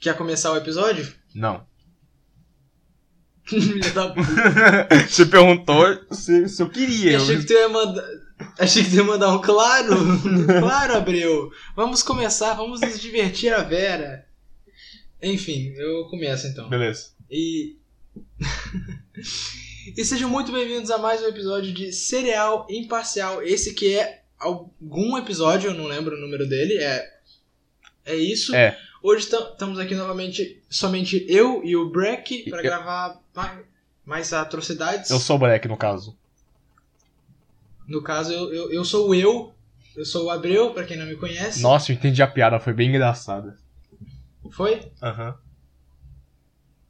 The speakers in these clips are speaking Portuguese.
Quer começar o episódio? Não. Filha da puta. Você perguntou se, se eu queria. Achei que tu ia mandar. Achei que tu ia mandar um claro. claro, Abreu. Vamos começar, vamos nos divertir a Vera. Enfim, eu começo então. Beleza. E. e sejam muito bem-vindos a mais um episódio de Cereal Imparcial. Esse que é algum episódio, eu não lembro o número dele. É. É isso. É. Hoje estamos aqui novamente, somente eu e o Breck, para Eu- gravar mais, mais atrocidades. Eu sou o Black, no caso. No caso, eu, eu, eu sou o eu. Eu sou o Abreu, pra quem não me conhece. Nossa, eu entendi a piada, foi bem engraçada. Foi? Aham.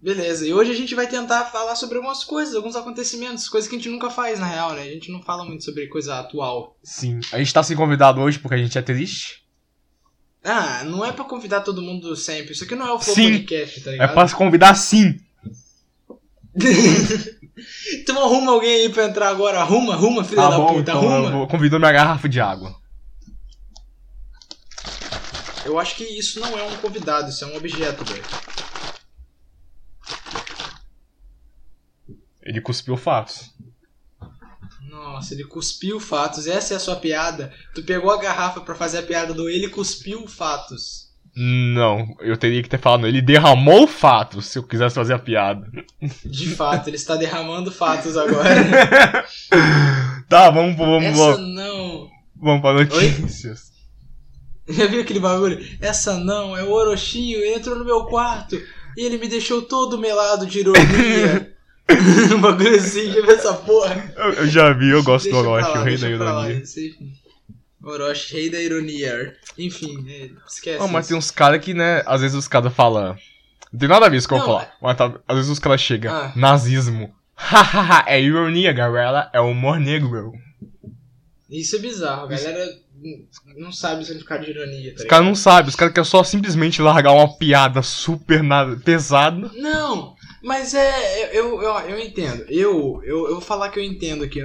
Beleza. E hoje a gente vai tentar falar sobre algumas coisas, alguns acontecimentos, coisas que a gente nunca faz, na real, né? A gente não fala muito sobre coisa atual. Sim. A gente tá sem convidado hoje porque a gente é triste. Ah, não é pra convidar todo mundo sempre. Isso aqui não é o Flow Sim. Podcast, tá É ligado? pra se convidar sim. então arruma alguém aí pra entrar agora. Arruma, arruma, filha Tá da bom, puta, então arruma. vou convidar minha garrafa de água. Eu acho que isso não é um convidado, isso é um objeto, velho. Ele cuspiu fatos. Nossa, ele cuspiu fatos. Essa é a sua piada. Tu pegou a garrafa pra fazer a piada do ele cuspiu fatos. Não, eu teria que ter falado, ele derramou fatos se eu quisesse fazer a piada. De fato, ele está derramando fatos agora. Tá, vamos, vamos, Essa vamos, não. vamos pra notícias. Já viu aquele bagulho? Essa não, é o Orochinho, ele entrou no meu quarto e ele me deixou todo melado de ironia. um bagulho assim, já viu essa porra? Eu, eu já vi, eu gosto Deixa do Orochi, lá, o rei da deixa lá, ironia. Orochi, rei da ironia. Enfim, é, esquece. Oh, mas tem uns caras que, né, às vezes os caras falam. Não tem nada a ver isso que eu vou falar. Mas tá- às vezes os caras chegam. Ah. Nazismo. Hahaha, é ironia, galera. É humor negro. Isso é bizarro, a galera não sabe o significado de ironia, tá Os caras não sabem, os caras querem só simplesmente largar uma piada super pesada. Não, mas é. Eu, eu, eu entendo. Eu, eu, eu vou falar que eu entendo aqui.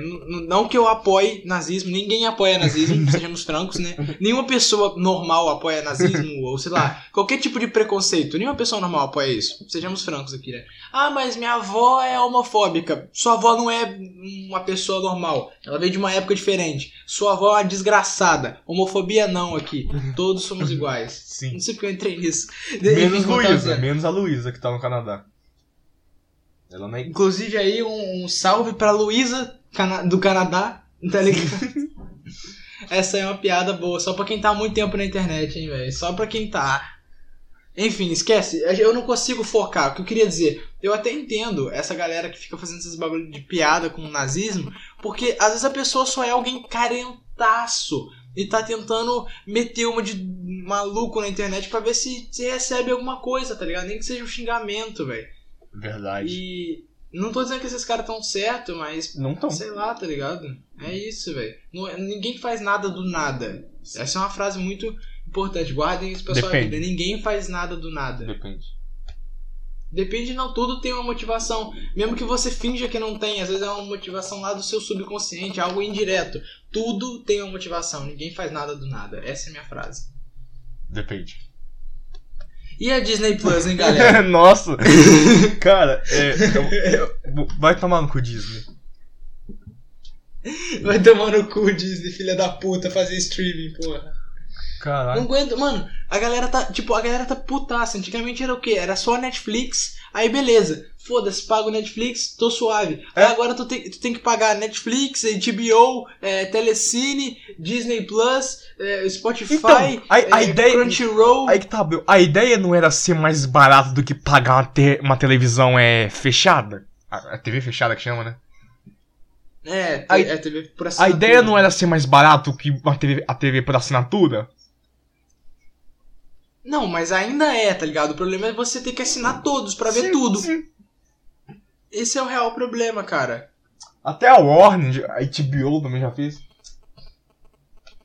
Não que eu apoie nazismo, ninguém apoia nazismo, sejamos francos, né? Nenhuma pessoa normal apoia nazismo, ou sei lá, qualquer tipo de preconceito. Nenhuma pessoa normal apoia isso. Sejamos francos aqui, né? Ah, mas minha avó é homofóbica. Sua avó não é uma pessoa normal. Ela veio de uma época diferente. Sua avó é uma desgraçada. Homofobia não aqui. Todos somos iguais. Sim. Não sei porque eu entrei nisso. Menos Luísa, menos a Luísa que tá no Canadá. Ela não é. Inclusive aí um, um salve pra Luísa Cana- do Canadá, tá ligado? Essa é uma piada boa, só pra quem tá há muito tempo na internet, hein, velho? Só pra quem tá. Enfim, esquece. Eu não consigo focar. O que eu queria dizer, eu até entendo essa galera que fica fazendo esses bagulho de piada com o nazismo, porque às vezes a pessoa só é alguém carentaço e tá tentando meter uma de maluco na internet pra ver se, se recebe alguma coisa, tá ligado? Nem que seja um xingamento, velho. Verdade. E não tô dizendo que esses caras tão certo, mas Não tão. sei lá, tá ligado? É isso, velho. É- Ninguém faz nada do nada. Essa é uma frase muito importante. Guardem isso pra sua Depende. vida. Ninguém faz nada do nada. Depende. Depende, não. Tudo tem uma motivação. Mesmo que você finja que não tem, às vezes é uma motivação lá do seu subconsciente, algo indireto. Tudo tem uma motivação. Ninguém faz nada do nada. Essa é a minha frase. Depende. E a Disney Plus, hein, galera? Nossa! Cara, é. eu- vai tomar no cu Disney. Vai tomar no cu, Disney, filha da puta, fazer streaming, porra. Não aguento, mano. A galera tá, tipo, a galera tá putaça. Antigamente era o quê? Era só Netflix. Aí beleza. Foda-se, pago Netflix, tô suave. Aí É. agora tu tem, tu tem que pagar Netflix, HBO, é, Telecine, Disney Plus, é, Spotify, Então, a- a é, ideia- Crunchyroll. Aí que tá. A ideia não era ser mais barato do que pagar uma, te- uma televisão é, fechada? A, a TV fechada que chama, né? É, a- é TV por A assinatura. ideia não era ser mais barato que uma TV, a TV por assinatura? Não, mas ainda é, tá ligado? O problema é você ter que assinar todos pra ver Sim, tudo. sim. Esse é o real problema, cara. Até a Warner, a HBO também já fez.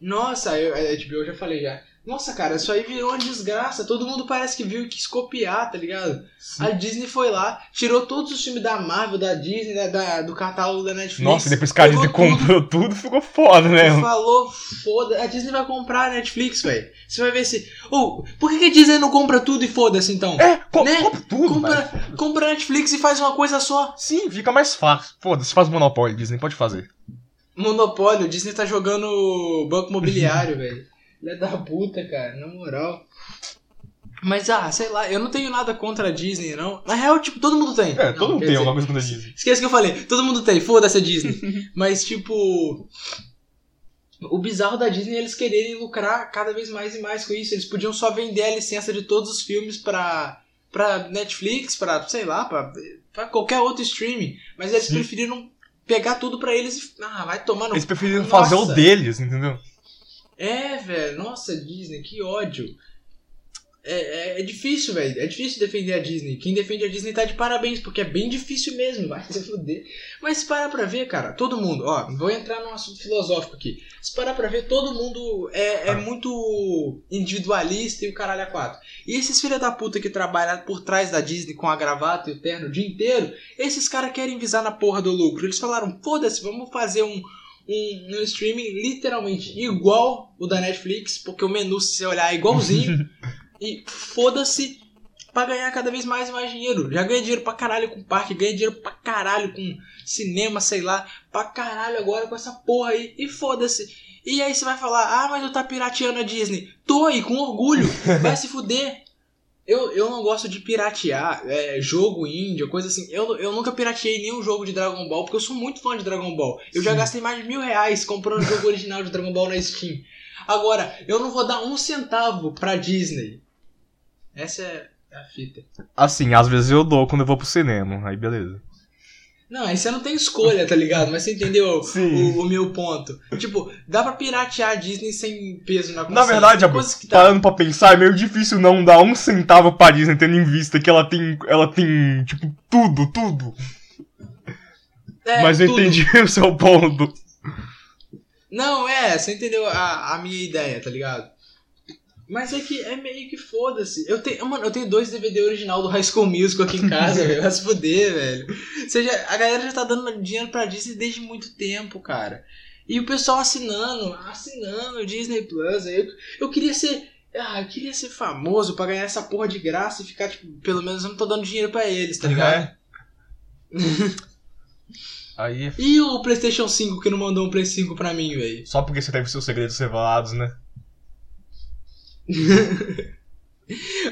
Nossa, eu, a HBO eu já falei já. Nossa, cara, isso aí virou uma desgraça. Todo mundo parece que viu e quis copiar, tá ligado? Sim. A Disney foi lá, tirou todos os filmes da Marvel, da Disney, da, da- do catálogo da Netflix. Nossa, depois que a Disney tudo comprou tudo, ficou foda, né? falou, foda, a Disney vai comprar a Netflix, velho. Você vai ver se. Ou, por que, a Disney não compra tudo e foda-se então? É, co Né? compra tudo, compra, compra a Netflix e faz uma coisa só. Sim, fica mais fácil. Foda-se, faz monopólio, Disney, pode fazer. Monopólio, o Disney tá jogando banco imobiliário, velho. Ele é da puta, cara, na moral. Mas, ah, sei lá, eu não tenho nada contra a Disney, não. Na real, tipo, todo mundo tem. É, Não, todo mundo tem dizer, alguma coisa contra a Disney. Esquece que eu falei, todo mundo tem, foda-se a Disney. Mas, tipo. O bizarro da Disney é eles quererem lucrar cada vez mais e mais com isso. Eles podiam só vender a licença de todos os filmes pra, pra Netflix, pra, sei lá, pra, pra qualquer outro streaming. Mas eles Sim. preferiram pegar tudo pra eles e. Ah, vai tomar no. Eles preferiram Nossa. fazer o deles, entendeu? É, velho. Nossa, Disney, que ódio. É, é, é difícil, velho. É difícil defender a Disney. Quem defende a Disney tá de parabéns, porque é bem difícil mesmo, vai se fuder. Mas se parar pra ver, cara, todo mundo, ó, vou entrar num assunto filosófico aqui. Se parar pra ver, todo mundo é, é muito individualista e o caralho a quatro. E esses filha da puta que trabalham por trás da Disney com a gravata e o terno o dia inteiro, esses caras querem visar na porra do lucro. Eles falaram, foda-se, vamos fazer um, um, um streaming literalmente igual o da Netflix, porque o menu, se você olhar, é igualzinho. e foda-se pra ganhar cada vez mais e mais dinheiro. Já ganha dinheiro pra caralho com parque, ganha dinheiro pra caralho com cinema, sei lá, pra caralho agora com essa porra aí. E foda-se. E aí você vai falar, ah, mas eu tá pirateando a Disney. Tô aí, com orgulho. Vai se fuder. Eu, eu não gosto de piratear é, jogo índia, coisa assim. Eu, eu nunca pirateei nenhum jogo de Dragon Ball, porque eu sou muito fã de Dragon Ball. Eu já Sim. gastei mais de mil reais comprando o jogo original de Dragon Ball na Steam. Agora, eu não vou dar um centavo pra Disney. Essa é a fita. Assim, às vezes eu dou quando eu vou pro cinema, aí beleza. Não, aí você não tem escolha, tá ligado? Mas você entendeu o, o meu ponto. Tipo, dá pra piratear a Disney sem peso na Na consciência. verdade, Abu, Coisas que tá- parando pra pensar, é meio difícil não dar um centavo pra Disney, tendo em vista que ela tem, ela tem, tipo, tudo, tudo. É, Mas eu tudo. entendi o seu ponto. Não, é, você entendeu a, a minha ideia, tá ligado? Mas é que é meio que foda-se. Eu tenho, mano, eu tenho dois DVD original do High School Musical aqui em casa, velho. Vai se fuder, velho. Ou seja, a galera já tá dando dinheiro pra Disney desde muito tempo, cara. E o pessoal assinando, assinando o Disney Plus. Eu, eu queria ser. Ah, eu queria ser famoso pra ganhar essa porra de graça e ficar, tipo, pelo menos eu não tô dando dinheiro pra eles, tá ligado? É. Aí, é E o PlayStation 5 que não mandou um Play 5 pra mim, velho? só porque você teve seus segredos revelados, né?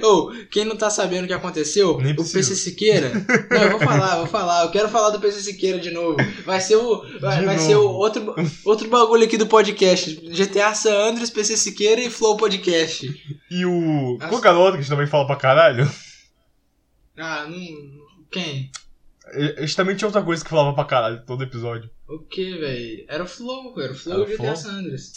Ou, quem não tá sabendo o que aconteceu, Nem o. PC Siqueira. Não, eu vou falar, eu vou falar. Eu quero falar do PC Siqueira de novo. Vai ser o. Vai, vai ser o outro, outro bagulho aqui do podcast. GTA San Andreas, PC Siqueira e Flow Podcast. E o. Nossa. Qual garoto que a gente também fala pra caralho? Ah, não. Quem? A gente também tinha outra coisa que falava pra caralho todo episódio. O que, velho? Era o Flow, era o Flow Era e o o GTA? San Andreas.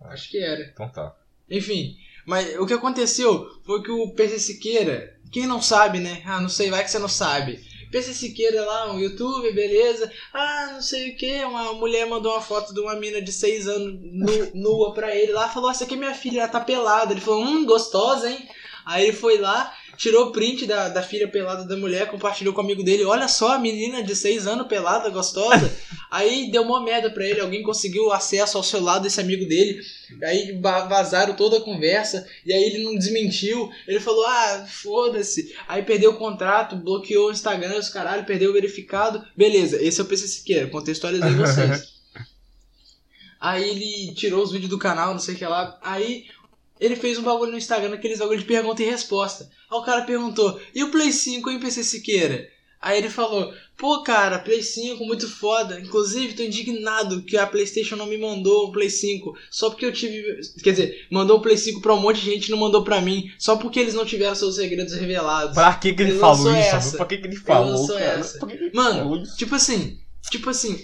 Acho que era. Então tá. Enfim, mas o que aconteceu foi que o PC Siqueira, quem não sabe, né? Ah, não sei, vai que você não sabe. PC Siqueira lá, um YouTube, beleza. Ah, não sei o que. Uma mulher mandou uma foto de uma mina de 6 anos nu- nua pra ele lá. Falou: Essa aqui é minha filha, ela tá pelada. Ele falou: Hum, gostosa, hein? Aí ele foi lá, tirou o print da, da filha pelada da mulher, compartilhou com o amigo dele. Olha só, a menina de 6 anos pelada, gostosa. Aí deu uma merda pra ele. Alguém conseguiu acesso ao celular desse amigo dele. Aí va- vazaram toda a conversa. E aí ele não desmentiu. Ele falou: Ah, foda-se. Aí perdeu o contrato, bloqueou o Instagram, os caralho, perdeu o verificado. Beleza, esse é o PC Siqueira, contextualizei vocês. aí ele tirou os vídeos do canal, não sei o que lá. Aí ele fez um bagulho no Instagram, aqueles bagulho de pergunta e resposta. Aí o cara perguntou: E o Play 5, hein, PC Siqueira? Aí ele falou: Pô, cara, Play 5 muito foda. Inclusive, tô indignado que a PlayStation não me mandou o Play 5. Só porque eu tive. Quer dizer, mandou o Play 5 pra um monte de gente e não mandou pra mim. Só porque eles não tiveram seus segredos revelados. Pra que, que ele, Ele falou isso? essa. Pra que, que ele falou, cara? essa. Mano? Tipo assim, tipo assim.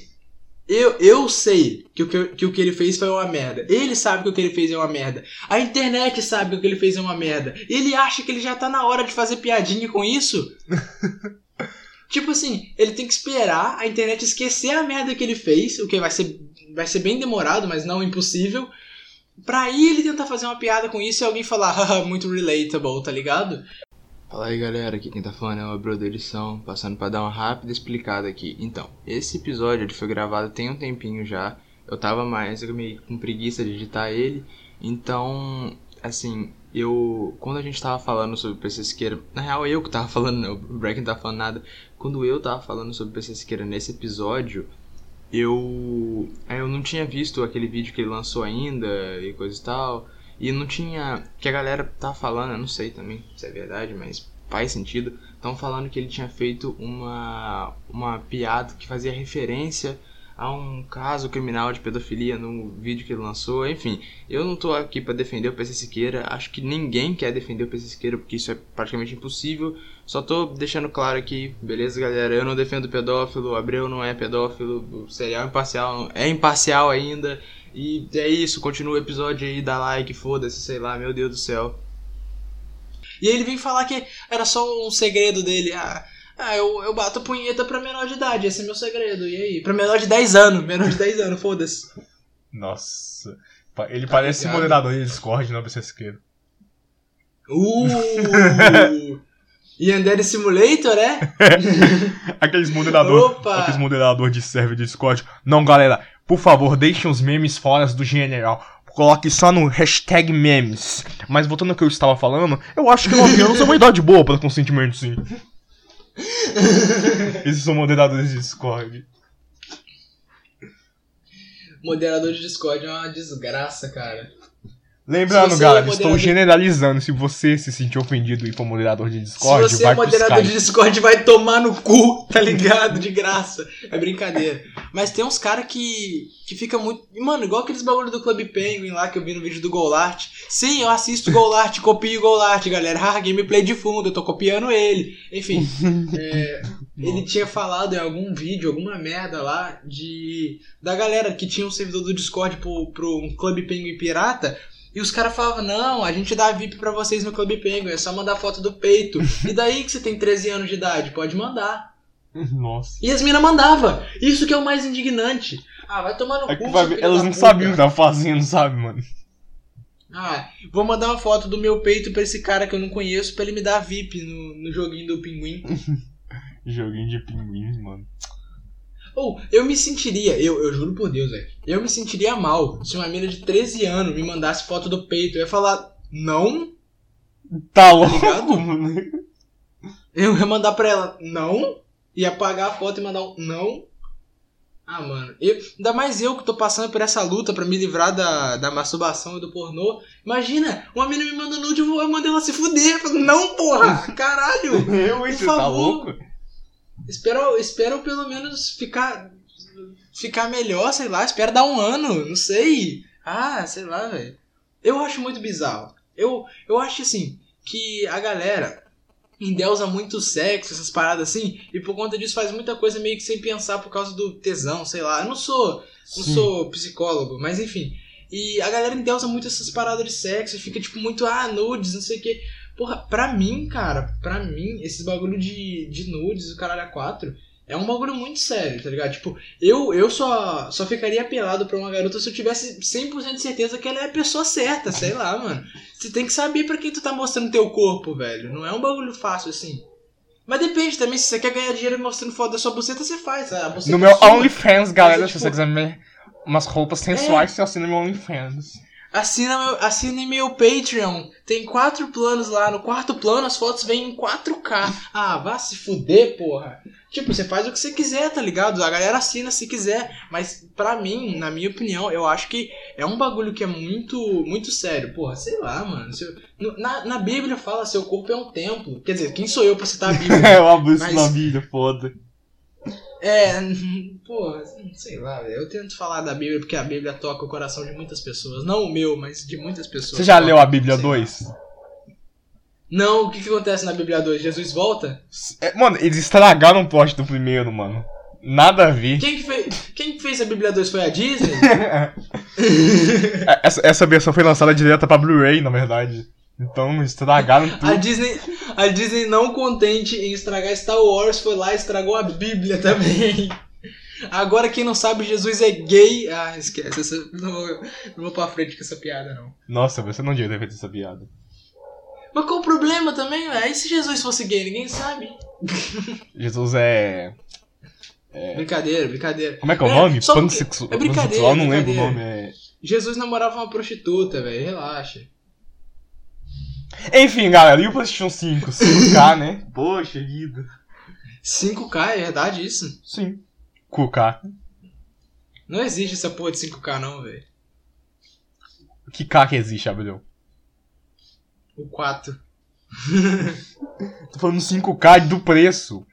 Eu, eu sei que o que, que o que ele fez foi uma merda. Ele sabe que o que ele fez é uma merda. A internet sabe que o que ele fez é uma merda. Ele acha que ele já tá na hora de fazer piadinha com isso. tipo assim, ele tem que esperar a internet esquecer a merda que ele fez, o que vai ser, vai ser bem demorado, mas não impossível. Pra aí ele tentar fazer uma piada com isso e alguém falar, muito relatable, tá ligado? Fala aí galera, aqui quem tá falando é o Abro da Edição, passando pra dar uma rápida explicada aqui. Então, esse episódio ele foi gravado tem um tempinho já, eu tava mais meio com preguiça de editar ele, então, assim, eu. Quando a gente tava falando sobre o PC Siqueira, na real eu que tava falando, não, o Breck não tava falando nada, quando eu tava falando sobre o PC Siqueira nesse episódio, eu. Eu não tinha visto aquele vídeo que ele lançou ainda e coisa e tal. E não tinha. Que a galera tá falando, eu não sei também se é verdade, mas faz sentido. Estão falando que ele tinha feito uma, uma piada que fazia referência a um caso criminal de pedofilia no vídeo que ele lançou. Enfim, eu não tô aqui para defender o PC Siqueira. Acho que ninguém quer defender o PC Siqueira porque isso é praticamente impossível. Só tô deixando claro aqui, beleza, galera? Eu não defendo pedófilo, Abreu não é pedófilo, o serial imparcial é imparcial ainda. E é isso, continua o episódio aí, dá like, foda-se, sei lá, meu Deus do céu. E ele vem falar que era só um segredo dele. Ah, ah eu, eu bato punheta pra menor de idade, esse é meu segredo. E aí? Pra menor de 10 anos, menor de 10 anos, foda-se. Nossa. Ele Tá parece ligado? moderador de Discord, não PC Siqueira. Uh! Yandere Simulator, é? Aqueles moderador, Opa! aqueles moderador de server de Discord. Não, galera, por favor, deixem os memes fora do general. Coloque só no hashtag memes. Mas voltando ao que eu estava falando, eu acho que 9 anos é uma idade boa para consentimento, sim. Esses são moderadores de Discord. Moderador de Discord é uma desgraça, cara. Lembrando, você galera, é estou moderador- generalizando. Se você se sentir ofendido e for moderador de Discord, Se você vai é moderador de Discord, vai tomar no cu, tá ligado? De graça. É brincadeira. Mas tem uns caras que, que fica muito. Mano, igual aqueles bagulho do Club Penguin lá que eu vi no vídeo do Golart. Sim, eu assisto Golart, copio Golart, galera. Ah, gameplay de fundo, eu tô copiando ele. Enfim, é, ele tinha falado em algum vídeo, alguma merda lá, de. Da galera que tinha um servidor do Discord pro, pro um Club Penguin pirata. E os caras falavam, não, a gente dá VIP pra vocês no Club Penguin, é só mandar foto do peito. e daí que você tem 13 anos de idade? Pode mandar. Nossa. E as minas mandava. Isso que é o mais indignante. Ah, vai tomar no É cu. vai elas não puta. sabiam o que tava fazendo, sabe, mano? Ah, vou mandar uma foto do meu peito pra esse cara que eu não conheço pra ele me dar VIP no, no joguinho do pinguim. Joguinho de pinguins, mano. Ou, eu me sentiria, eu, eu juro por Deus, velho. Eu me sentiria mal se uma menina de 13 anos me mandasse foto do peito. Eu ia falar, não? Tá louco, ligado? mano. Eu ia mandar pra ela, não? Ia apagar a foto e mandar um não? Ah, mano. Eu, ainda mais eu que tô passando por essa luta pra me livrar da, da masturbação e do pornô. Imagina, uma menina me manda nude, eu mando ela se fuder. Eu falo, não, porra! Caralho! Eu, Por você tá favor. louco? Espero, espero pelo menos ficar ficar melhor, sei lá. Espero dar um ano, não sei. Ah, sei lá, velho. Eu acho muito bizarro. Eu, eu acho assim, que a galera endeusa muito sexo, essas paradas assim, e por conta disso faz muita coisa meio que sem pensar por causa do tesão, sei lá. Eu não sou, não Sim. sou psicólogo, mas enfim. E a galera endeusa muito essas paradas de sexo, e fica tipo muito, ah, nudes, não sei o quê. Porra, pra mim, cara, pra mim, esses bagulho de, de nudes, o caralho a quatro, é um bagulho muito sério, tá ligado? Tipo, eu, eu só, só ficaria apelado pra uma garota se eu tivesse 100% de certeza que ela é a pessoa certa, sei lá, mano. Você tem que saber pra quem tu tá mostrando teu corpo, velho. Não é um bagulho fácil assim. Mas depende também, se você quer ganhar dinheiro mostrando foto da sua buceta, você faz. A buceta No é meu. OnlyFans, galera, Mas, se tipo- você quiser ver umas roupas sensuais, você assina meu OnlyFans. Assina meu, assine meu Patreon. Tem quatro planos lá. No quarto plano as fotos vêm em 4K. Ah, vá se fuder, porra. Tipo, você faz o que você quiser, tá ligado? A galera assina se quiser. Mas pra mim, na minha opinião, eu acho que é um bagulho que é muito, muito sério. Porra, sei lá, mano. Se eu- no- na, na Bíblia fala seu corpo é um templo. Quer dizer, quem sou eu pra citar a Bíblia? eu abro isso Mas- na vida, foda. É, porra, sei lá, eu tento falar da Bíblia porque a Bíblia toca o coração de muitas pessoas. Não o meu, mas de muitas pessoas. Você já leu a Bíblia sei lá. 2? Não, o que, que acontece na Bíblia 2? Jesus volta? É, mano, eles estragaram o plot do primeiro, mano. Nada a ver. Quem que fez, quem que fez a Bíblia 2 foi a Disney? É, essa, essa versão foi lançada direto pra Blu-ray, na verdade. Então estragaram a, tudo. Disney a Disney não contente em estragar Star Wars foi lá e estragou a Bíblia também. Agora quem não sabe, Jesus é gay. Ah, esquece. Essa... Não, vou, não vou pra frente com essa piada, não. Nossa, você não devia ter feito essa piada. Mas qual o problema também, velho? E se Jesus fosse gay? Ninguém sabe. Jesus é. Brincadeira, brincadeira. Como é que é o É, nome? só porque- Pansexual. é brincadeira, pansexual, não lembro o nome. É... Jesus namorava uma prostituta, velho. Relaxa. Enfim, galera, e o PlayStation 5? 5K, né? Poxa vida. 5K, é verdade isso? Sim. QK. Não existe essa porra de 5K, não, velho. Que K que existe, Abel? O 4. Tô falando 5K do preço.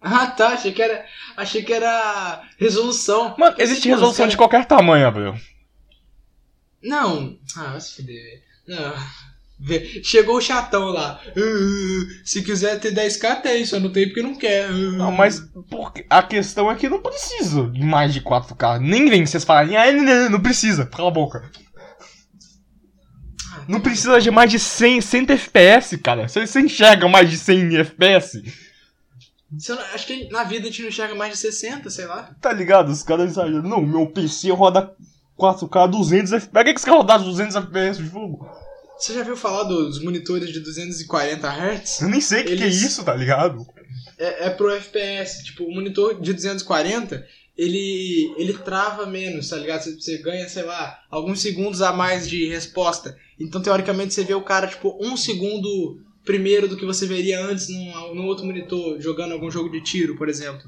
Ah, tá. Achei que era. Achei que era resolução. Mano, existe resolução cara- de qualquer tamanho, Abel. Não. Ah, vai se fuder, velho. Não. Chegou o chatão lá. "Ah, se quiser ter 10k, tem. Só não tem porque não quer. Ah." Não, mas porque a questão é que não precisa de mais de 4K. Nem vem vocês falarem, ah, não, não, não precisa. Cala a boca. Ah, Não precisa de mais de 100, 100 FPS, cara. Você, você enxerga mais de 100 FPS? Eu não- acho que na vida a gente não enxerga mais de 60, sei lá. Tá ligado? Os caras exageram. Não, meu PC roda 4K 200 FPS. Pra que que você quer rodar 200 FPS de jogo? Você já viu falar dos monitores de 240 Hz? Eu nem sei o que, que é Eles- isso, tá ligado? É, é pro FPS. Tipo, o monitor de 240, ele, ele trava menos, tá ligado? Você, você ganha, sei lá, alguns segundos a mais de resposta. Então, teoricamente, você vê o cara, tipo, um segundo primeiro do que você veria antes num, num outro monitor, jogando algum jogo de tiro, por exemplo.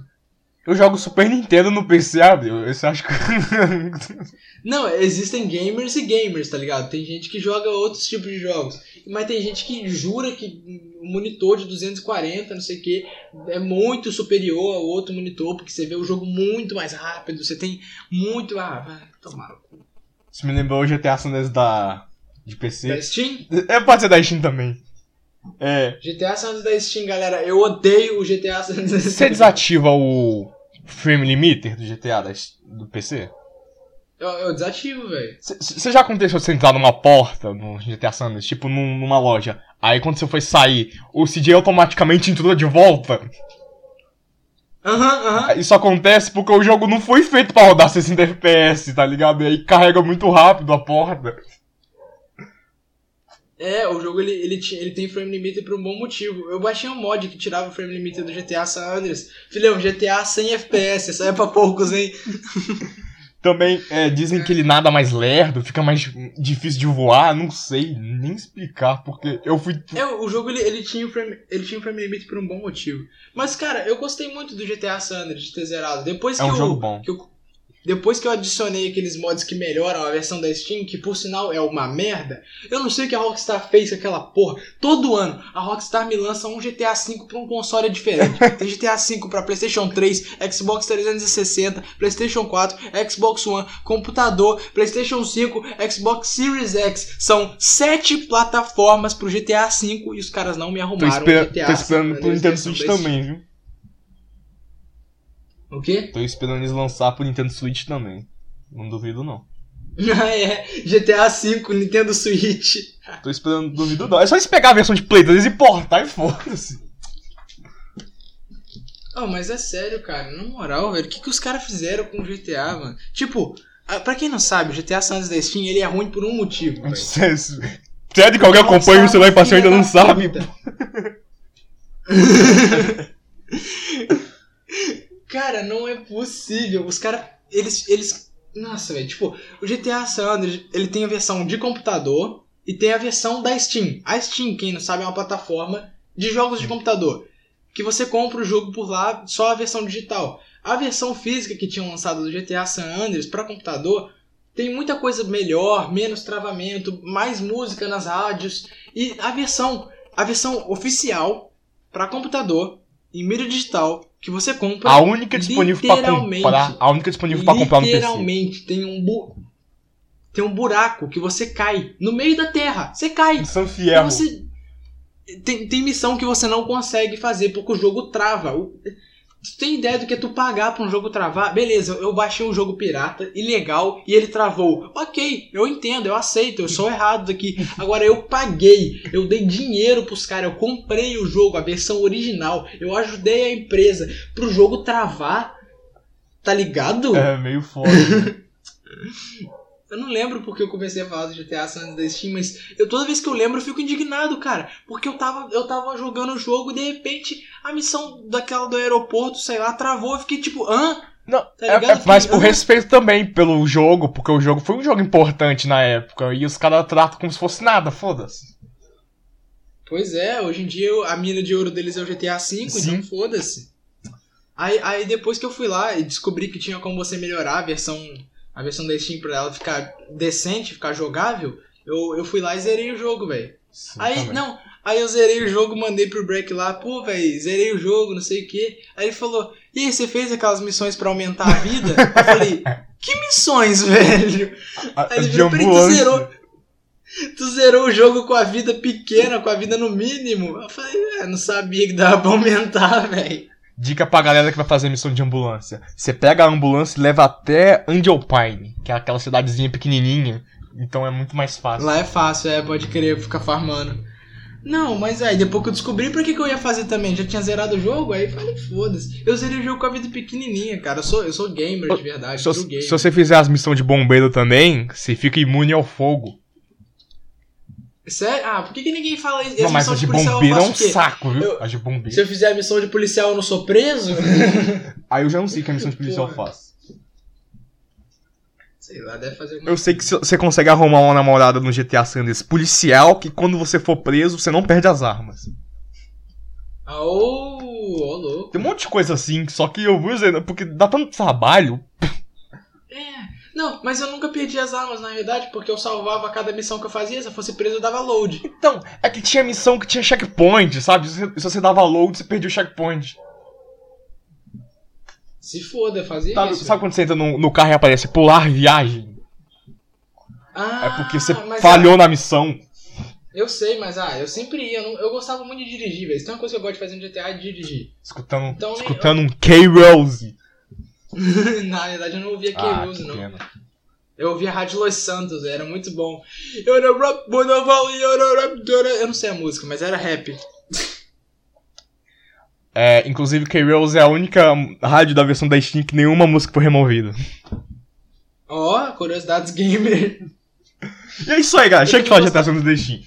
Eu jogo Super Nintendo no PC, Abel. Você acha que. Não, existem gamers e gamers, tá ligado? Tem gente que joga outros tipos de jogos. Mas tem gente que jura que o monitor de 240, não sei o que, é muito superior ao outro monitor, porque você vê o jogo muito mais rápido, você tem muito. Ah, vai tomar. Isso me lembrou o GTA San da. de PC. Da Steam? É, pode ser da Steam também. É. GTA San Andreas da Steam, galera. Eu odeio o GTA San Andreas. Você desativa o frame limiter do GTA da, do PC? Eu, eu desativo, velho. Você já aconteceu você entrar numa porta no GTA San Andreas, tipo num- numa loja, aí quando você foi sair, o CJ automaticamente entrou de volta? Aham, aham. Isso acontece porque o jogo não foi feito pra rodar 60 FPS, tá ligado? E aí carrega muito rápido a porta. É, o jogo ele, ele, ele tem frame limiter por um bom motivo. Eu baixei um mod que tirava o frame limiter do GTA San Andreas. Filhão, GTA 100 FPS, essa é pra poucos, hein? Também é, dizem que ele nada mais lerdo, fica mais difícil de voar, não sei nem explicar, porque eu fui. É, o jogo ele, ele, tinha o frame, ele tinha o frame limiter por um bom motivo. Mas, cara, eu gostei muito do GTA San Andreas de ter zerado. Depois É que um eu, jogo bom. que eu- depois que eu adicionei aqueles mods que melhoram a versão da Steam, que por sinal é uma merda, eu não sei o que a Rockstar fez com aquela porra. Todo ano a Rockstar me lança um GTA V pra um console diferente. Tem GTA V pra PlayStation 3, Xbox 360, PlayStation 4, Xbox One, computador, PlayStation 5, Xbox Series X. São sete plataformas pro GTA V e os caras não me Tô, arrumaram espera- o GTA. tô esperando pro Nintendo Switch também, viu? O quê? Tô esperando eles lançar pro Nintendo Switch também. Não duvido, não. Ah, é. GTA V, Nintendo Switch. Tô esperando, duvido não. É só eles pegar a versão de Play 3 e portar e foda-se. Oh, mas é sério, cara. Na moral, velho. O que, que os caras fizeram com o GTA, mano? Tipo, pra quem não sabe, o GTA San Andreas da Steam, ele é ruim por um motivo, velho. Sério que alguém acompanha o celular e passeio ainda não sabe? Cara, não é possível. Os caras, eles, eles... Nossa, velho. Tipo, o GTA San Andreas, ele tem a versão de computador e tem a versão da Steam. A Steam, quem não sabe, é uma plataforma de jogos de computador. Que você compra o jogo por lá, só a versão digital. A versão física que tinham lançado do GTA San Andreas para computador tem muita coisa melhor, menos travamento, mais música nas rádios e a versão, a versão oficial para computador em mídia digital que você compra A única disponível Literalmente. comprar. A única disponível pra comprar no PC. literalmente tem um bu... tem um buraco que você cai no meio da terra. Você cai. São E Fierro. você tem, tem missão que você não consegue fazer porque o jogo trava. O- Tu tem ideia do que é tu pagar pra um jogo travar? Beleza, eu baixei um jogo pirata, ilegal, e ele travou. Ok, eu entendo, eu aceito, eu sou errado daqui. Agora eu paguei, eu dei dinheiro pros caras, eu comprei o jogo, a versão original, eu ajudei a empresa pro jogo travar. Tá ligado? É meio foda. Eu não lembro porque eu comecei a falar do GTA San Andreas da Steam, mas eu, toda vez que eu lembro eu fico indignado, cara. Porque eu tava, eu tava jogando o jogo e de repente a missão daquela do aeroporto, sei lá, travou. Eu fiquei tipo, hã? Não, Tá é- é, mas por respeito também pelo jogo, porque o jogo foi um jogo importante na época, e os caras tratam como se fosse nada, foda-se. Pois é, hoje em dia a mina de ouro deles é o GTA V, Sim. então foda-se. Aí, aí depois que eu fui lá e descobri que tinha como você melhorar a versão, a versão da Steam pra ela ficar decente, ficar jogável, eu, eu fui lá e zerei o jogo, velho. Aí, também. não, aí eu zerei o jogo, mandei pro Break lá, pô, velho, zerei o jogo, não sei o que. Aí ele falou, e aí, você fez aquelas missões pra aumentar a vida? eu falei, que missões, velho? Aí ele peraí, tu zerou, tu zerou o jogo com a vida pequena, com a vida no mínimo? Eu falei, é, não sabia que dava pra aumentar, velho. Dica pra galera que vai fazer missão de ambulância. Você pega a ambulância e leva até Angel Pine, que é aquela cidadezinha pequenininha. Então é muito mais fácil. Lá é fácil, é, pode querer ficar farmando. Não, mas aí, depois que eu descobri, pra que, que eu ia fazer também? Já tinha zerado o jogo? Aí eu falei, foda-se. Eu zerei o jogo com a vida pequenininha, cara. Eu sou, eu sou gamer de verdade, Se, se você fizer as missões de bombeiro também, você fica imune ao fogo. Sério? Ah, por que, que ninguém fala isso? Não, As mas a de policial eu bombeiro é um saco, viu? Eu- A de bombeiro. Se eu fizer a missão de policial eu não sou preso? Aí eu já não sei o que a missão de policial faz. Sei lá, deve fazer alguma Eu sei que você consegue arrumar uma namorada no GTA Sanders policial que quando você for preso, você não perde as armas. Ah, Ô, ô, louco. Tem um monte de coisa assim, só que eu vou dizendo, porque dá tanto trabalho. É. Não, mas eu nunca perdi as armas, na verdade, porque eu salvava cada missão que eu fazia. Se eu fosse preso, eu dava load. Então, é que tinha missão que tinha checkpoint, sabe? Se se você dava load, você perdia o checkpoint. Se foda, eu fazia Sabe, isso. sabe quando você entra no, no carro e aparece pular viagem? Ah, É porque você falhou na missão. eu sei, mas ah, eu sempre ia. Eu, não- eu gostava muito de dirigir, velho. Tem uma coisa que eu gosto de fazer no GTA é dirigir. Escutando, Então, escutando um K-Rose. na verdade, eu não ouvia Ah, K-Rose, que não. pena. Eu ouvia Rádio Los Santos, era muito bom. Eu não sei a música, mas era rap. É, inclusive, K-Rose é a única rádio da versão da Steam que nenhuma música foi removida. Ó, curiosidades gamer. E é isso aí, galera. Chega de falar de GTA da Steam.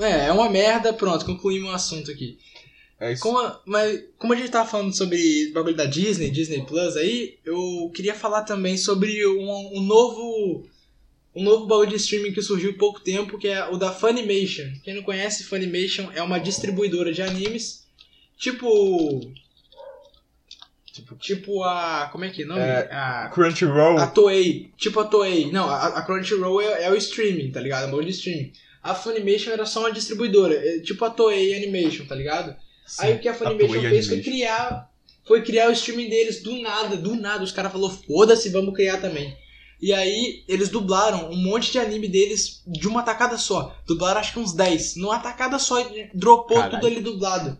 É, é uma merda, pronto, concluímos o assunto aqui. É isso. Como, a- mas, como a gente tava falando sobre o bagulho da Disney, Disney Plus aí, eu queria falar também sobre um, um novo. Um novo bagulho de streaming que surgiu há pouco tempo, que é o da Funimation. Quem não conhece, Funimation é uma distribuidora de animes. Tipo. Tipo a. Como é que é o nome? É, a, Crunchyroll. a Toei. Tipo a Toei. Não, a, a Crunchyroll é, é o streaming, tá ligado? É um bagulho de streaming. A Funimation era só uma distribuidora. é tipo a Toei Animation, tá ligado? Aí o que a Funimation fez foi criar, foi criar o streaming deles do nada, do nada. Os caras falaram, foda-se, vamos criar também. E aí eles dublaram um monte de anime deles de uma tacada só. Dublaram acho que uns 10. Numa tacada só dropou Caralho. tudo ali dublado.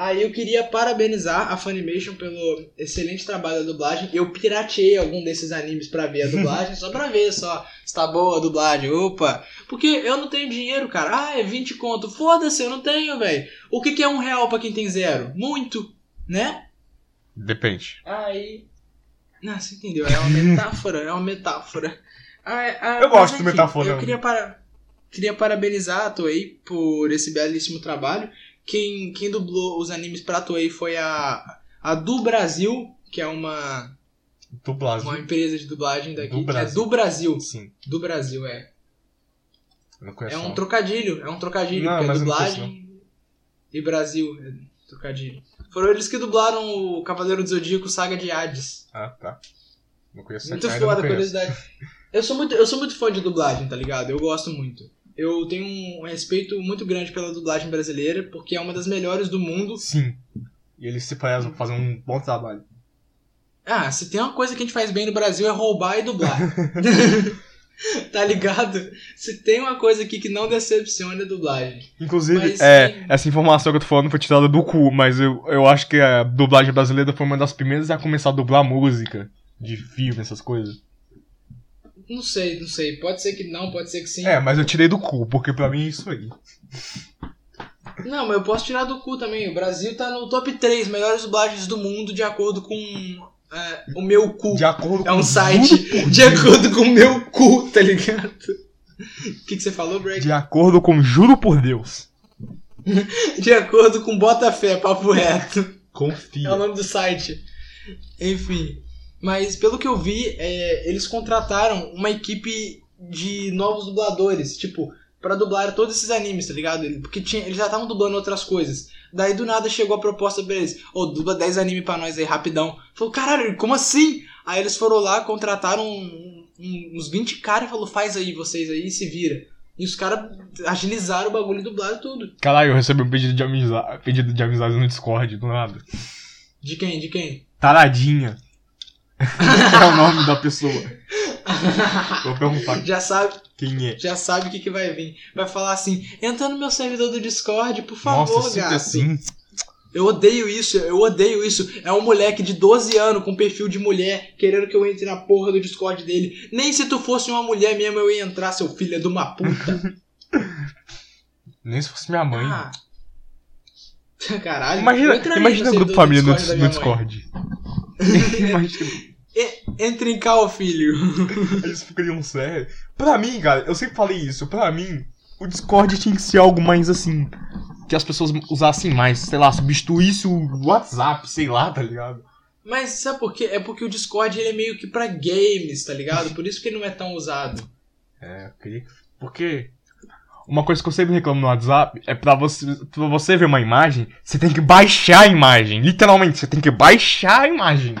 Aí eu queria parabenizar a Funimation pelo excelente trabalho da dublagem. Eu pirateei algum desses animes pra ver a dublagem, só pra ver só se tá boa a dublagem. Opa! Porque eu não tenho dinheiro, cara. Ah, é 20 conto. Foda-se, eu não tenho, velho. O que, que é um real pra quem tem zero? Muito, né? Depende. Aí. Não, você entendeu? É uma metáfora, é uma metáfora. Ah, ah, Eu gosto de enfim, metáfora. Eu queria, para... queria parabenizar a Toei por esse belíssimo trabalho. Quem, quem dublou os animes pra Toei foi a, a Do Brasil, que é uma, Dublagem. uma empresa de dublagem daqui. Do que é do Brasil. Sim. Do Brasil, é. É um trocadilho, é um trocadilho, Não, porque é dublagem e Brasil, é trocadilho. Foram eles que dublaram o Cavaleiro do Zodíaco Saga de Hades. Ah, tá. Não conheço. Muito foda, curiosidade. Eu sou, muito, eu sou muito fã de dublagem, tá ligado? Eu gosto muito. Eu tenho um respeito muito grande pela dublagem brasileira, porque é uma das melhores do mundo. Sim. E eles se prezam fazer um bom trabalho. Ah, se tem uma coisa que a gente faz bem no Brasil é roubar e dublar. tá ligado? Se tem uma coisa aqui que não decepciona é dublagem. Inclusive, Mas, é, sim. essa informação que eu tô falando foi tirada do cu, mas eu, eu acho que a dublagem brasileira foi uma das primeiras a começar a dublar música de filme, essas coisas. Não sei, não sei. Pode ser que não, pode ser que sim. É, mas eu tirei do cu, porque pra mim é isso aí. Não, mas eu posso tirar do cu também. O Brasil tá no top 3 melhores dublagens do mundo de acordo com é, o meu cu. De acordo É um com site Juro por de acordo com o meu cu, tá ligado? O que, que você falou, Greg? De acordo com Juro por Deus. De acordo com Botafé, papo reto. É o Confia. nome do site. Enfim. Mas pelo que eu vi, é, eles contrataram uma equipe de novos dubladores, tipo, pra dublar todos esses animes, tá ligado? Porque tinha, eles já estavam dublando outras coisas. Daí do nada chegou a proposta pra eles: Ô, dubla 10 animes pra nós aí rapidão. Falou, caralho, como assim? Aí eles foram lá, contrataram um- um- uns 20 caras e falou: faz aí vocês aí e se vira. E os caras agilizaram o bagulho e dublaram tudo. Caralho, eu recebi um pedido de amizade, pedido de amizade no Discord, do nada. De quem? De quem? Taradinha. é o nome da pessoa. Vou perguntar já sabe, quem é. já sabe o que, que vai vir. Vai falar assim: entra no meu servidor do Discord, por favor, Nossa, gato. assim. Eu odeio isso, eu odeio isso. É um moleque de 12 anos com perfil de mulher querendo que eu entre na porra do Discord dele. Nem se tu fosse uma mulher mesmo eu ia entrar, seu filho de uma puta. Nem se fosse minha mãe. Ah. Caralho. imagina imagina grupo família no, no. Discord. imagina. Entre em cá, filho. Eles ficariam sérios. Pra mim, cara, eu sempre falei isso. Pra mim, o Discord tinha que ser algo mais assim. Que as pessoas usassem mais. Sei lá, substituísse o WhatsApp, sei lá, tá ligado? Mas sabe por quê? É porque o Discord ele é meio que pra games, tá ligado? Por isso que ele não é tão usado. É, queria. Porque. Uma coisa que eu sempre reclamo no WhatsApp é pra você, pra você ver uma imagem, você tem que baixar a imagem. Literalmente, você tem que baixar a imagem.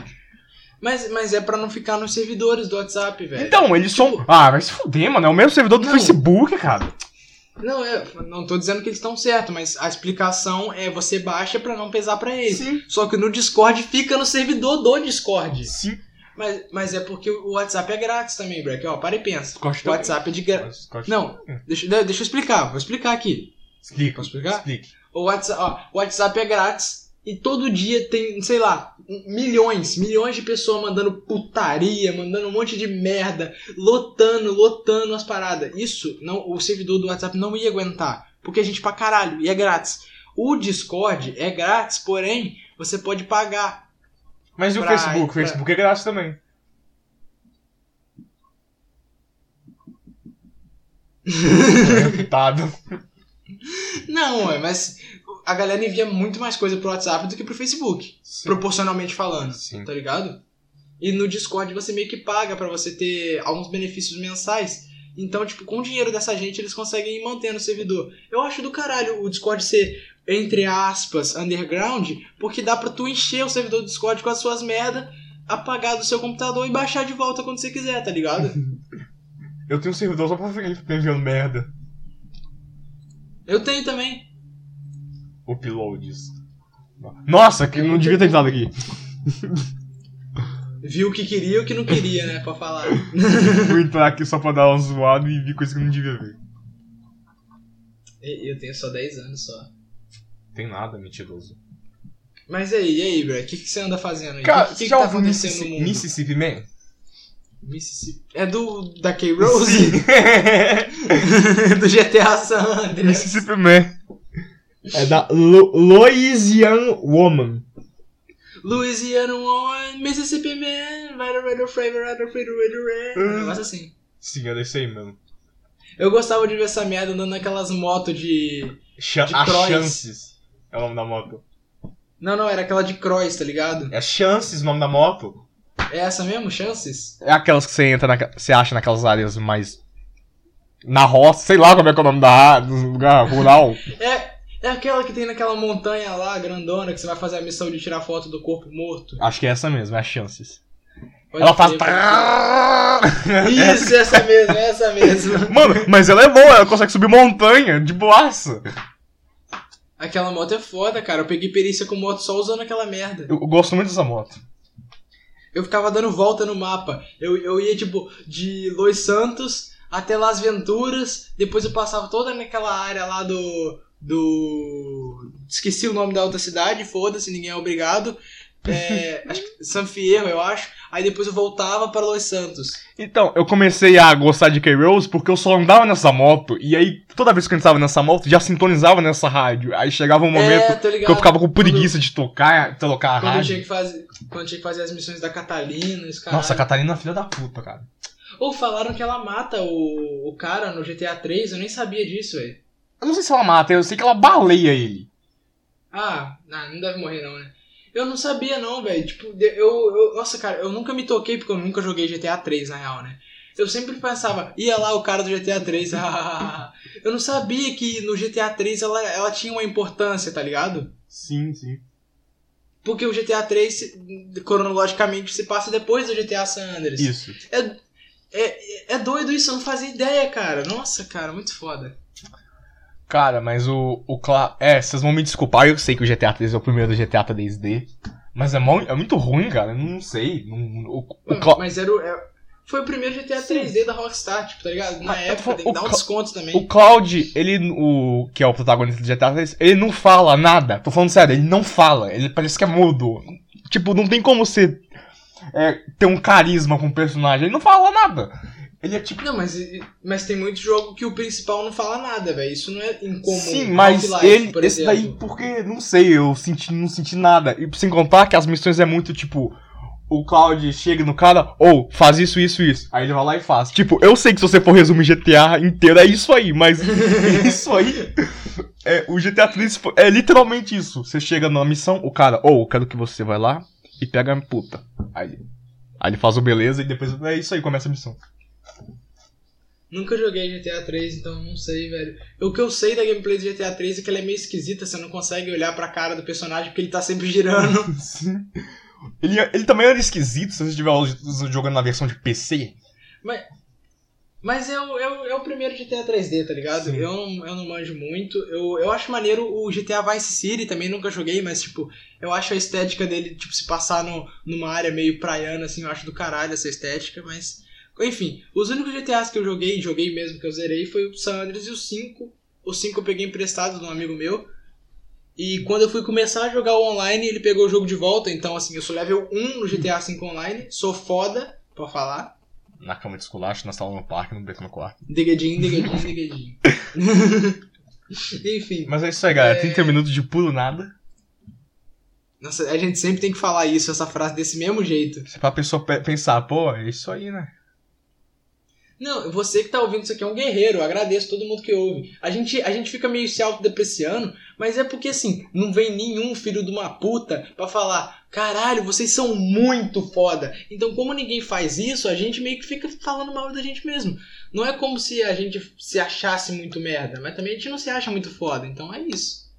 Mas, mas é pra não ficar nos servidores do WhatsApp, velho. Então, eles são. Ah, vai se fuder, mano. É o mesmo servidor do Não. Facebook, cara. Não, eu não tô dizendo que eles estão certos, mas a explicação é você baixa pra não pesar pra eles. Sim. Só que no Discord fica no servidor do Discord. Sim. Mas, mas é porque o WhatsApp é grátis também, Breck. Ó, para e pensa. Discord O WhatsApp é de grátis. Não, também. deixa, de- deixa eu explicar. Vou explicar aqui. Explica. Posso explicar? Explique. O WhatsApp, ó, o WhatsApp é grátis e todo dia tem, sei lá, milhões, milhões de pessoas mandando putaria, mandando um monte de merda, lotando, lotando as paradas. Isso, não, o servidor do WhatsApp não ia aguentar, porque a gente pra caralho, e é grátis. O Discord é grátis, porém, você pode pagar. Mas e o Facebook? O pra- Facebook é grátis também. é. Não, mas a galera envia muito mais coisa pro WhatsApp do que pro Facebook, proporcionalmente falando. Sim. tá ligado? E no Discord você meio que paga pra você ter alguns benefícios mensais. Então, tipo, com o dinheiro dessa gente, eles conseguem ir mantendo o servidor. Eu acho do caralho o Discord ser, entre aspas, underground, porque dá pra tu encher o servidor do Discord com as suas merdas, apagar do seu computador e baixar de volta quando você quiser, tá ligado? Eu tenho um servidor só pra ficar enviando merda. Eu tenho também. Uploads. Nossa, que não devia ter entrado aqui. Viu o que queria e o que não queria, né, pra falar. Fui entrar aqui só pra dar uma zoada e vi coisa que eu não devia ver. Eu tenho só 10 anos só. Tem nada, mentiroso. Mas e aí, e aí, bro? O que, que você anda fazendo aí? Cara, o que, que, que já tá ouviu acontecendo Mississippi, no mundo? Mississippi Man? Mississippi. É do. da K-Rose? Do GTA San Andreas. Mississippi Man. É da Lo Louisiana Woman. Louisiana One, Mississippi Man, Rider, Rider, Flavor, Rider, Flavor, Rider, Rider. Um negócio assim. Sim, era isso aí mesmo. Eu gostava de ver essa merda andando naquelas motos de. Cha De a Croix. Chances é o nome da moto. Não, não, era aquela de Cross, tá ligado? É Chances o nome da moto. É essa mesmo? Chances? É aquelas que você entra, naque- você acha naquelas áreas mais. Na roça, sei lá como é que é o nome da do lugar rural. É. É aquela que tem naquela montanha lá, grandona, que você vai fazer a missão de tirar foto do corpo morto. Acho que é essa mesmo, é a Chances. Pode Ela faz. crer. Isso, essa mesmo, essa mesmo. Mano, mas ela é boa, ela consegue subir montanha de boaça. Aquela moto é foda, cara. Eu peguei perícia com moto só usando aquela merda. Eu gosto muito dessa moto. Eu ficava dando volta no mapa. Eu, eu ia, tipo, de Los Santos até Las Venturas. Depois eu passava toda naquela área lá do. Do. Esqueci o nome da outra cidade, foda-se, ninguém é obrigado. é, acho que San Fierro, eu acho. Aí depois eu voltava para Los Santos. Então, eu comecei a gostar de K-Rose porque eu só andava nessa moto. E aí, toda vez que eu entrava nessa moto, já sintonizava nessa rádio. Aí chegava um momento é, tô ligado. que eu ficava com preguiça de tocar, trocar a Quando eu, rádio. tinha que fazer, quando eu tinha que fazer as missões da Catalina, os caras. Nossa, a Catarina é filha da puta, cara. Ou falaram que ela mata o, o cara no GTA 3, eu nem sabia disso, velho. Eu não sei se ela mata, eu sei que ela baleia ele. Ah, não, não deve morrer não, né? Eu não sabia não, velho. Tipo, eu, eu. Nossa, cara, eu nunca me toquei porque eu nunca joguei GTA 3, na real, né? Eu sempre pensava, ia lá o cara do GTA 3. eu não sabia que no GTA 3 ela, ela tinha uma importância, tá ligado? Sim, sim. Porque o GTA 3, se- cronologicamente, se passa depois do GTA San Andreas. Isso. É, é, é doido isso, eu não fazia ideia, cara. Nossa, cara, muito foda. Cara, mas o. o Cla... É, vocês vão me desculpar, eu sei que o GTA 3 é o primeiro GTA 3D. Mas é, mó- é muito ruim, cara. Não sei. Não, o, o Cla- Mas era o. é- foi o primeiro GTA Sim. 3D da Rockstar, tipo, tá ligado? Na Mas, época, o- tem que dar um desconto também. O Cloud, ele, o que é o protagonista do GTA 3, ele não fala nada. Tô falando sério, ele não fala. Ele parece que é mudo. Tipo, não tem como você é, ter um carisma com o personagem. Ele não fala nada. Ele é tipo. Não, mas, mas tem muito jogo que o principal não fala nada, velho. Isso não é incomum. Sim, mas Half-Life, ele, por esse exemplo. daí, porque, não sei, eu senti, não senti nada. E sem contar que as missões é muito tipo. O Cloud chega no cara, ou faz isso, isso, isso. Aí ele vai lá e faz. Tipo, eu sei que se você for resumir GTA inteiro, é isso aí, mas isso aí. É, o GTA 3 fo- é literalmente isso. Você chega na missão, o cara, ou eu quero que você vai lá e pega a puta. Aí, aí ele faz o beleza e depois é isso aí, começa a missão. Nunca joguei GTA 3, então não sei, velho. O que eu sei da gameplay do GTA 3 é que ela é meio esquisita, você não consegue olhar pra cara do personagem porque ele tá sempre girando. Sim. Ele, ele também era esquisito se você estiver jogando na versão de PC. Mas é o, é, o, é o primeiro GTA 3D, tá ligado? Sim. Eu não, eu não manjo muito. Eu, eu acho maneiro o GTA Vice City, também nunca joguei, mas, tipo, eu acho a estética dele, tipo, se passar no, numa área meio praiana, assim, eu acho do caralho essa estética, mas. Enfim, os únicos GTAs que eu joguei, joguei mesmo que eu zerei, foi o San Andreas e o 5. O 5 eu peguei emprestado de um amigo meu. E quando eu fui começar a jogar o online, ele pegou o jogo de volta. Então, assim, eu sou level 1 no GTA V online, sou foda, pra falar. Na cama de esculacho, na sala no parque, no beco no quarto. Degadinho, degadinho, degadinho. Enfim. Mas é isso aí, galera. É. 30 minutos de puro nada. Nossa, a gente sempre tem que falar isso, essa frase desse mesmo jeito. Se pra pessoa pe- pensar, pô, é isso aí, né? Não, você que tá ouvindo isso aqui é um guerreiro, eu agradeço todo mundo que ouve. A gente, a gente fica meio se autodepreciando, mas é porque assim, não vem nenhum filho de uma puta pra falar, caralho, vocês são muito foda. Então, como ninguém faz isso, a gente meio que fica falando mal da gente mesmo. Não é como se a gente se achasse muito merda, mas também a gente não se acha muito foda, então é isso.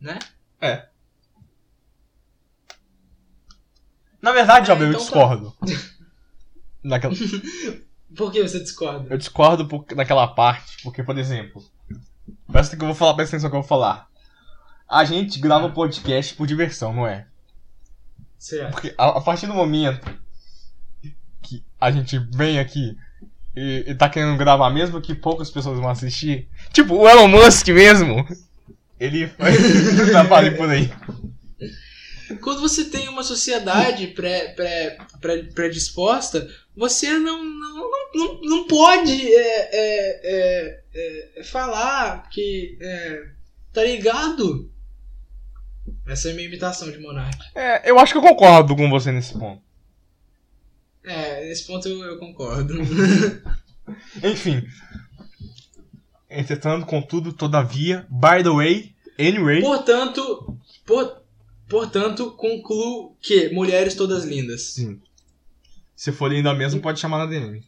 Né? Na verdade, É, Jovem, eu então tá. Naquela... Por que você discorda? Eu discordo por... naquela parte, porque, por exemplo, presta que eu vou falar, presta atenção que eu vou falar. A gente grava podcast por diversão, não é? Certo. Porque a, a partir do momento que a gente vem aqui e, e tá querendo gravar mesmo que poucas pessoas vão assistir, tipo o Elon Musk mesmo, ele faz trabalho por aí. Quando você tem uma sociedade pré, pré, pré, predisposta, você não, não, não, não pode é, é, é, é, falar que. É, tá ligado? Essa é a minha imitação de Monark. É, eu acho que eu concordo com você nesse ponto. É, nesse ponto eu, eu concordo. Enfim. Entretanto, contudo, todavia, by the way, anyway, portanto, por, portanto, concluo que mulheres todas lindas. sim. Se for ainda mesmo, pode chamar na DM.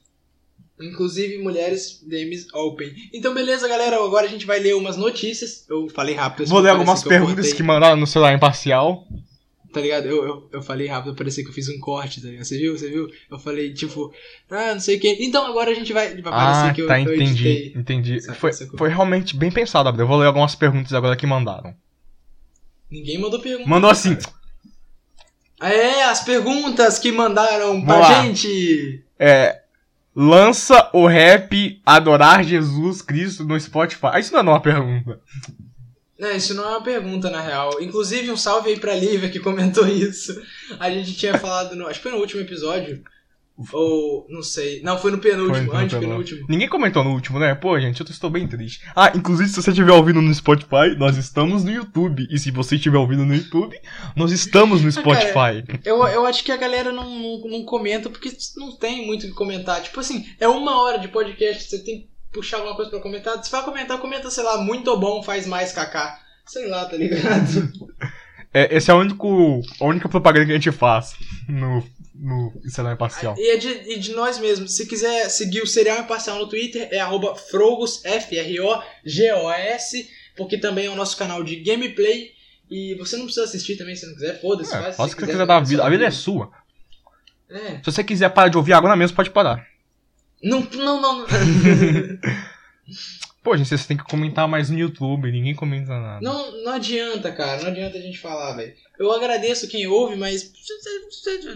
Inclusive mulheres DMs open. Então, beleza, galera. Agora a gente vai ler umas notícias. Eu falei rápido. Vou ler algumas que perguntas que mandaram no celular imparcial. Tá ligado? Eu, eu, eu falei rápido, parecia que eu fiz um corte, tá ligado? Você viu? Você viu? Eu falei, tipo, ah, não sei o que. Então agora a gente vai. Vai parecer Ah, que eu, tá, eu entendi, editei. entendi. Foi, sacou. foi realmente bem pensado, Abel. Eu vou ler algumas perguntas agora que mandaram. Ninguém mandou pergunta. Mandou assim, É, as perguntas que mandaram pra Vamos lá. gente. é... Lança o rap Adorar Jesus Cristo no Spotify. Ah, Isso não é uma pergunta. Não, isso não é uma pergunta, na real. Inclusive, um salve aí pra Lívia que comentou isso. A gente tinha falado no. Acho que foi no último episódio. Ou. Não sei. Não, foi no penúltimo, Foi no antes penúltimo. penúltimo. Ninguém comentou no último, né? Pô, gente, eu estou bem triste. Ah, inclusive, se você estiver ouvindo no Spotify, nós estamos no YouTube. E se você estiver ouvindo no YouTube, nós estamos no Ah, cara, Spotify. Eu, eu acho que a galera não, não, não comenta porque não tem muito o que comentar. Tipo assim, é uma hora de podcast, você tem que puxar alguma coisa pra comentar. Se vai comentar, comenta, sei lá, muito bom, faz mais kaká. Sei lá, tá ligado? É, esse é o único, a única propaganda que a gente faz no, no Instagram Parcial. E é de, e de nós mesmos. Se quiser seguir o Serial Imparcial no Twitter, é arroba Frogos, F-R-O-G-O-S, porque também é o nosso canal de gameplay. E você não precisa assistir também se não quiser, foda-se. É, faz o que você quiser da vida. A vida é sua. sua. É. Se você quiser parar de ouvir agora mesmo, pode parar. Não, não, não. não. Pô, gente, vocês têm que comentar mais no YouTube. Ninguém comenta nada. Não, não adianta, cara. Não adianta a gente falar, velho. Eu agradeço quem ouve, mas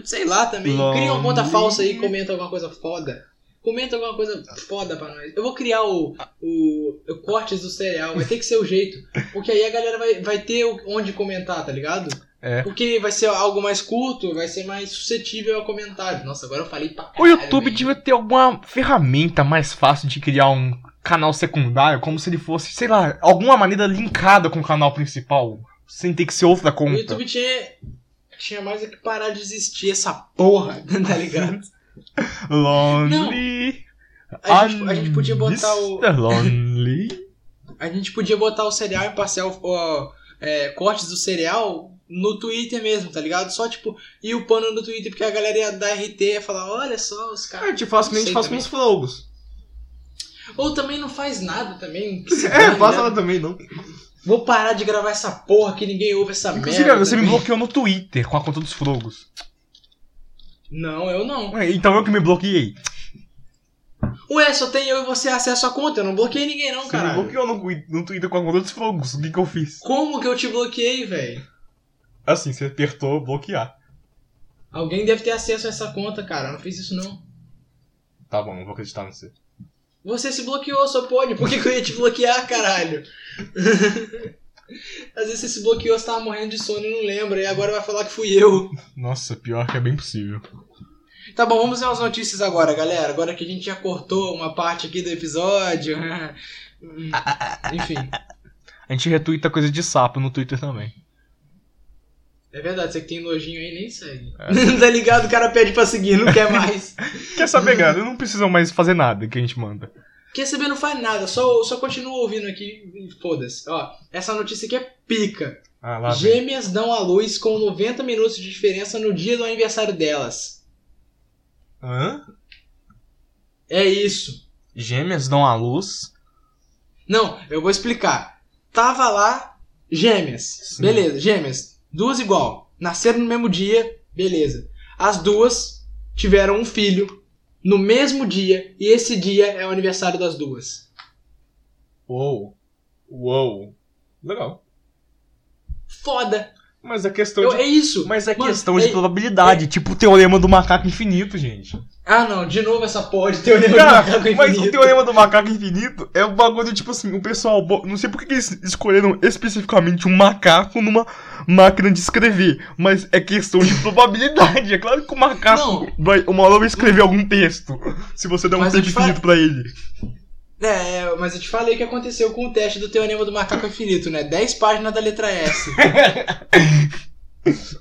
sei lá também. Lonely. Cria uma conta falsa aí e comenta alguma coisa foda. Comenta alguma coisa foda pra nós. Eu vou criar o, o, o cortes do cereal. Vai ter que ser o jeito. Porque aí a galera vai, vai ter o- onde comentar, tá ligado? É. Porque vai ser algo mais curto, vai ser mais suscetível a comentário. Nossa, agora eu falei pra O caralho, YouTube velho. devia ter alguma ferramenta mais fácil de criar um canal secundário, como se ele fosse, sei lá, alguma maneira linkada com o canal principal, sem ter que ser outra O conta. YouTube tinha, tinha mais é que parar de existir essa porra, tá ligado? Lonely. A gente, a gente podia botar o. Lonely. A gente podia botar o cereal imparcial, ó, é, cortes do cereal no Twitter mesmo, tá ligado? Só tipo, ir o pano no Twitter, porque a galera ia dar RT ia falar, olha só, os caras. gente faz que nem a gente faz com os frogos. Ou também não faz nada também. É, dane, faça né? ela também, não. Vou parar de gravar essa porra que ninguém ouve essa Inclusive, merda. você me bloqueou no Twitter com a conta dos frogos. Não, eu não. Ué, Então eu que me bloqueei. Ué, só tem eu e você acesso à conta, eu não bloqueei ninguém não, Você me cara. bloqueou no, no Twitter com a conta dos frogos. O que que eu fiz? Como que eu te bloqueei, velho? Assim, você apertou bloquear. Alguém deve ter acesso a essa conta, cara. Eu não fiz isso não. Tá bom, não vou acreditar no você. Você se bloqueou, só pode. Por que, que eu ia te bloquear, caralho? Às vezes você se bloqueou, você tava morrendo de sono e não lembra, e agora vai falar que fui eu. Nossa, pior que é bem possível. Tá bom, vamos ver as notícias agora, galera. Agora que a gente já cortou uma parte aqui do episódio. Enfim, A gente retuita coisa de sapo no Twitter também. É verdade, você que tem nojinho aí nem segue. tá ligado? O cara pede pra seguir, não quer mais. Quer saber, galera? Não precisam mais fazer nada que a gente manda. Quer saber, não faz nada, só, só continua ouvindo aqui e foda-se. Ó, essa notícia aqui é pica. Ah, lá vem. Gêmeas dão à luz com 90 minutos de diferença no dia do aniversário delas. Hã? É isso. Gêmeas dão à luz. Não, eu vou explicar. Tava lá, gêmeas. Sim. Beleza, gêmeas. Duas igual. Nasceram no mesmo dia, beleza. As duas tiveram um filho no mesmo dia e esse dia é o aniversário das duas. Uou. Uou. Legal. Foda. Mas a questão Eu- de... é isso. Mas é Mano, questão é- de probabilidade, tipo o teorema do macaco infinito, gente. Ah, não, de novo essa porra de teoria Cara, do macaco mas o infinito. teorema do macaco infinito é um bagulho, tipo assim, o pessoal. Não sei por que eles escolheram especificamente um macaco numa máquina de escrever, mas é questão de probabilidade. É claro que o macaco Não. vai, uma hora vai escrever algum texto. Se você der um Mas tempo infinito pra ele. É, mas eu te falei que aconteceu com o teste do teorema do macaco infinito, né? 10 páginas da letra S.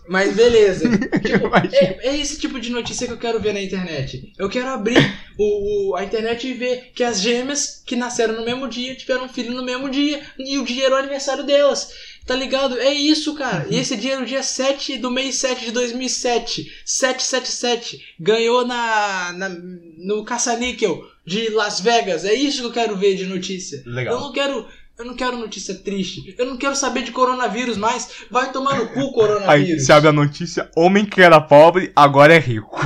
mas beleza. Tipo, é, é esse tipo de notícia que eu quero ver na internet. Eu quero abrir o, o- a internet e ver que as gêmeas que nasceram no mesmo dia tiveram um filho no mesmo dia e o dia era o aniversário delas. Tá ligado? É isso, cara. E esse dia era o dia 7 do mês 7 de 2007. 777. Ganhou na, na no caça-níquel de Las Vegas. É isso que eu quero ver de notícia. Legal. Eu não quero. Eu não quero notícia triste. Eu não quero saber de coronavírus mais. Vai tomar no cu, Aí coronavírus. se abre a notícia: homem que era pobre agora é rico.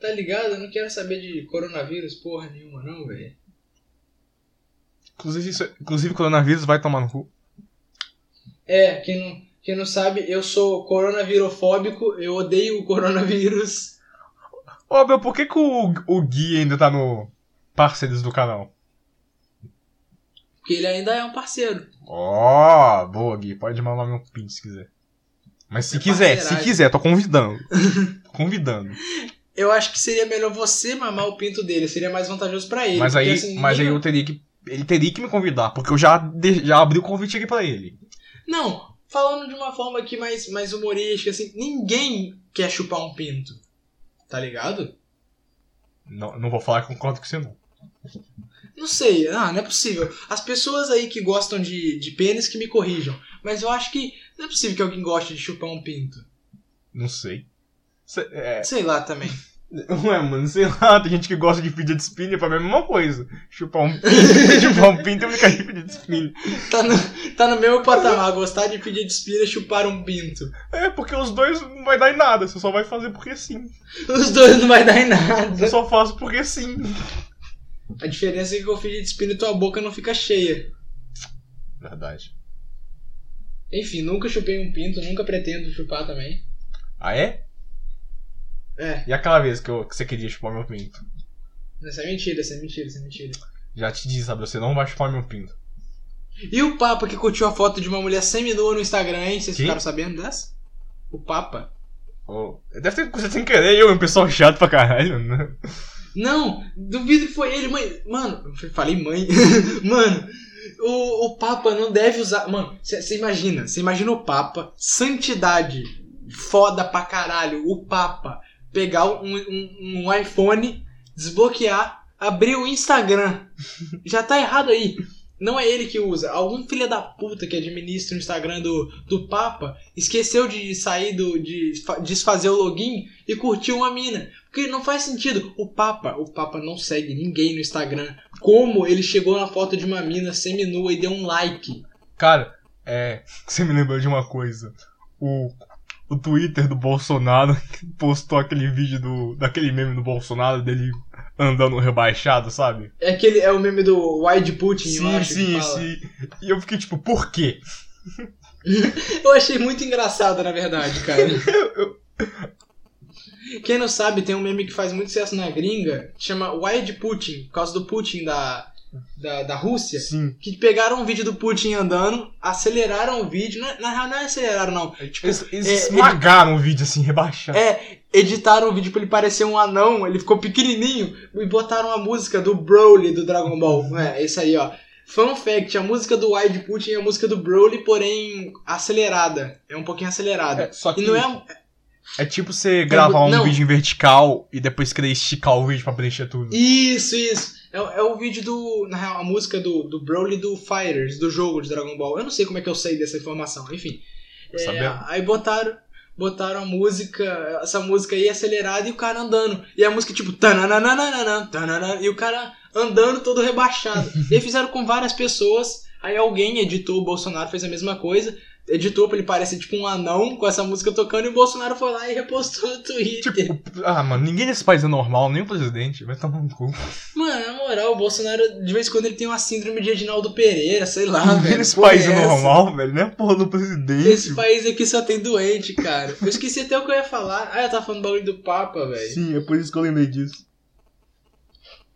tá ligado? Eu não quero saber de coronavírus porra nenhuma, não, velho. Inclusive, isso- inclusive, coronavírus vai tomar no cu. É, quem não, quem não sabe, eu sou coronavirofóbico, eu odeio o coronavírus. Ô, meu, por que, que o, o Gui ainda tá no Parceiros do canal? Porque ele ainda é um parceiro. Ó, boa, Gui. Pode mandar meu pinto se quiser. Mas se É quiser, se quiser, tô convidando. Tô convidando. Eu acho que seria melhor você mamar o pinto dele, seria mais vantajoso pra ele. Mas porque, aí, assim, mas aí eu teria que. Ele teria que me convidar, porque eu já, de- já abri o convite aqui pra ele. Não, falando de uma forma aqui mais, mais humorística, assim, ninguém quer chupar um pinto. Tá ligado? Não, não vou falar que concordo com você, não. Não sei, ah, não é possível. As pessoas aí que gostam de, de pênis que me corrijam. Mas eu acho que não é possível que alguém goste de chupar um pinto. Não sei. É, Sei lá também. Ué, mano, sei lá, tem gente que gosta de fidget spinner, pra mim é a mesma coisa. Chupar um, chupar um pinto e brincar de fidget spinner. Tá no, tá no mesmo patamar, gostar de pedir despira e chupar um pinto. É, porque os dois não vai dar em nada, você só vai fazer porque sim. Os dois não vai dar em nada. Eu só faço porque sim. A diferença é que com o fidget spinner tua boca não fica cheia. Verdade. Enfim, nunca chupei um pinto, nunca pretendo chupar também. Ah, é? É, E aquela vez que, eu- que você queria chupar meu pinto? isso é mentira, isso é mentira, isso é mentira. Já te disse, sabe? Você não vai chupar meu pinto. E o Papa que curtiu a foto de uma mulher seminua no Instagram, hein? Vocês Quem? ficaram sabendo dessa? O Papa. Oh, deve ter coisa sem querer, eu, um pessoal chato pra caralho, né? Não, duvido que foi ele, mãe. Mano, eu falei mãe. Mano, o, o Papa não deve usar. Mano, você imagina, você imagina o Papa, santidade, foda pra caralho, o Papa pegar um, um, um iPhone, desbloquear, abrir o Instagram. Já tá errado aí. Não é ele que usa. Algum filho da puta que administra o Instagram do, do Papa esqueceu de sair do. de fa- desfazer o login e curtiu uma mina. Porque não faz sentido. O Papa, o Papa não segue ninguém no Instagram. Como ele chegou na foto de uma mina seminua e deu um like? Cara, é. Você me lembrou de uma coisa. O, o Twitter do Bolsonaro postou aquele vídeo do, daquele meme do Bolsonaro dele andando rebaixado, sabe? É aquele é o meme do Wide Putin, eu sim, acho que sim, sim. E eu fiquei tipo, por quê? Eu achei muito engraçado, na verdade, cara. Quem não sabe, tem um meme que faz muito sucesso na gringa, chama Wide Putin, por causa do Putin da, da, da Rússia. Sim. Que pegaram um vídeo do Putin andando, aceleraram o vídeo. Não é- na real, não é aceleraram, não. É, tipo, Eles, eles é, esmagaram o vídeo assim, rebaixado. É, editaram o vídeo pra ele parecer um anão, ele ficou pequenininho e botaram a música do Broly do Dragon Ball. É, isso aí, ó. Fun fact, a música do Wide Putin é a música do Broly, porém acelerada. É um pouquinho acelerada. É, só que E não é. é tipo você gravar um não. vídeo em vertical e depois querer esticar o vídeo pra preencher tudo. Isso, isso. É, é o vídeo do. Na real, a música do, do Broly do Fighters, do jogo de Dragon Ball. Eu não sei como é que eu sei dessa informação, enfim. É, aí botaram. Botaram a música, essa música aí acelerada e o cara andando. E a música tipo. tananana, e o cara andando todo rebaixado. e fizeram com várias pessoas. Aí alguém editou, o Bolsonaro fez a mesma coisa. Editou pra ele parecer tipo um anão com essa música tocando. E o Bolsonaro foi lá e repostou no Twitter. Tipo, ah, mano, ninguém nesse país é normal, nem o presidente. Vai tomar um cu. Mano, na moral, o Bolsonaro, de vez em quando, ele tem uma síndrome de Edinaldo Pereira, sei lá, Ninguém velho. nesse país é essa? normal, velho. Nem a porra do presidente. Esse país aqui só tem doente, cara. Eu esqueci até o que eu ia falar. Ah, eu tava falando do bagulho do Papa, velho. Sim, é por isso que eu lembrei disso.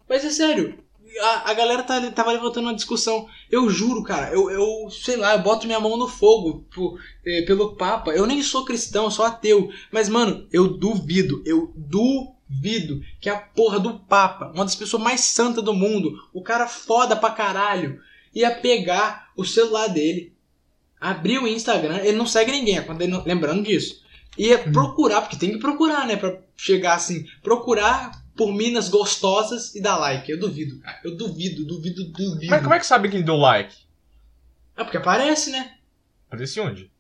Mas é sério, a, a galera tá, tava levantando uma discussão. Eu juro, cara, eu, eu sei lá, eu boto minha mão no fogo por- eh, pelo Papa. Eu nem sou cristão, eu sou ateu. Mas, mano, eu duvido, eu duvido que a porra do Papa, uma das pessoas mais santas do mundo, o cara foda pra caralho, ia pegar o celular dele, abrir o Instagram, ele não segue ninguém, não- lembrando disso. Ia procurar, porque tem que procurar, né? Pra chegar assim, procurar por minas gostosas e dar like. Eu duvido, cara. Eu duvido, duvido, duvido. Mas como é que sabe quem deu like? Ah, porque aparece, né? Aparece onde?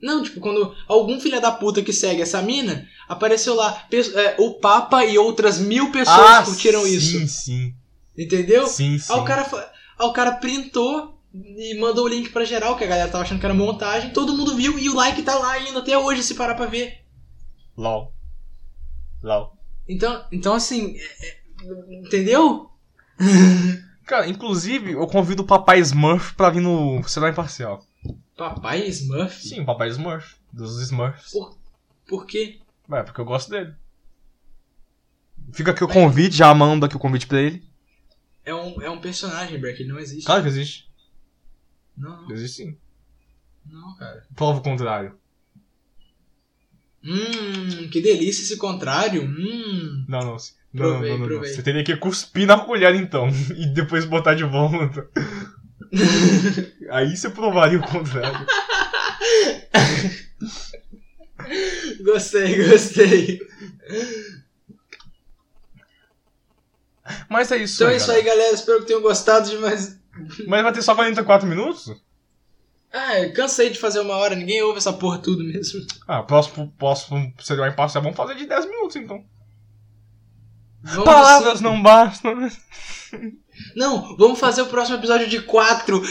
Não, tipo, quando algum filho da puta que segue essa mina, apareceu lá, é, o Papa e outras mil pessoas curtiram Ah, sim, isso. Sim, Entendeu? sim, sim. Aí o cara, aí o cara printou e mandou o link pra geral, que a galera tava achando que era montagem. Todo mundo viu e o like tá lá ainda até hoje, se parar pra ver. LOL. LOL. Então, então assim, é- é- entendeu? Cara, inclusive, eu convido o Papai Smurf pra vir no Será Imparcial. Papai Smurf? Sim, o Papai Smurf. Dos Smurfs. Por quê? É, porque eu gosto dele. Fica aqui o convite, já mando aqui o convite pra ele. É um, é um personagem, Breck, ele não existe. Claro que existe. Não, não, Existe sim. não, cara. Prova o contrário. Hum, que delícia esse contrário. Hum. Não, não. Não, Provei, não, não. Você teria que cuspir na colher então. E depois botar de volta. Aí você provaria o contrário. Gostei, gostei. Mas é isso Então aí. é isso aí, galera. galera. Espero que tenham gostado de mais. Mas vai ter só 44 minutos? Ah, eu cansei de fazer uma hora, ninguém ouve essa porra tudo mesmo. Ah, próximo, próximo seria uma imparcial. Vamos fazer de 10 minutos então. Vamos Palavras sim. não bastam. Não, vamos fazer o próximo episódio de 4.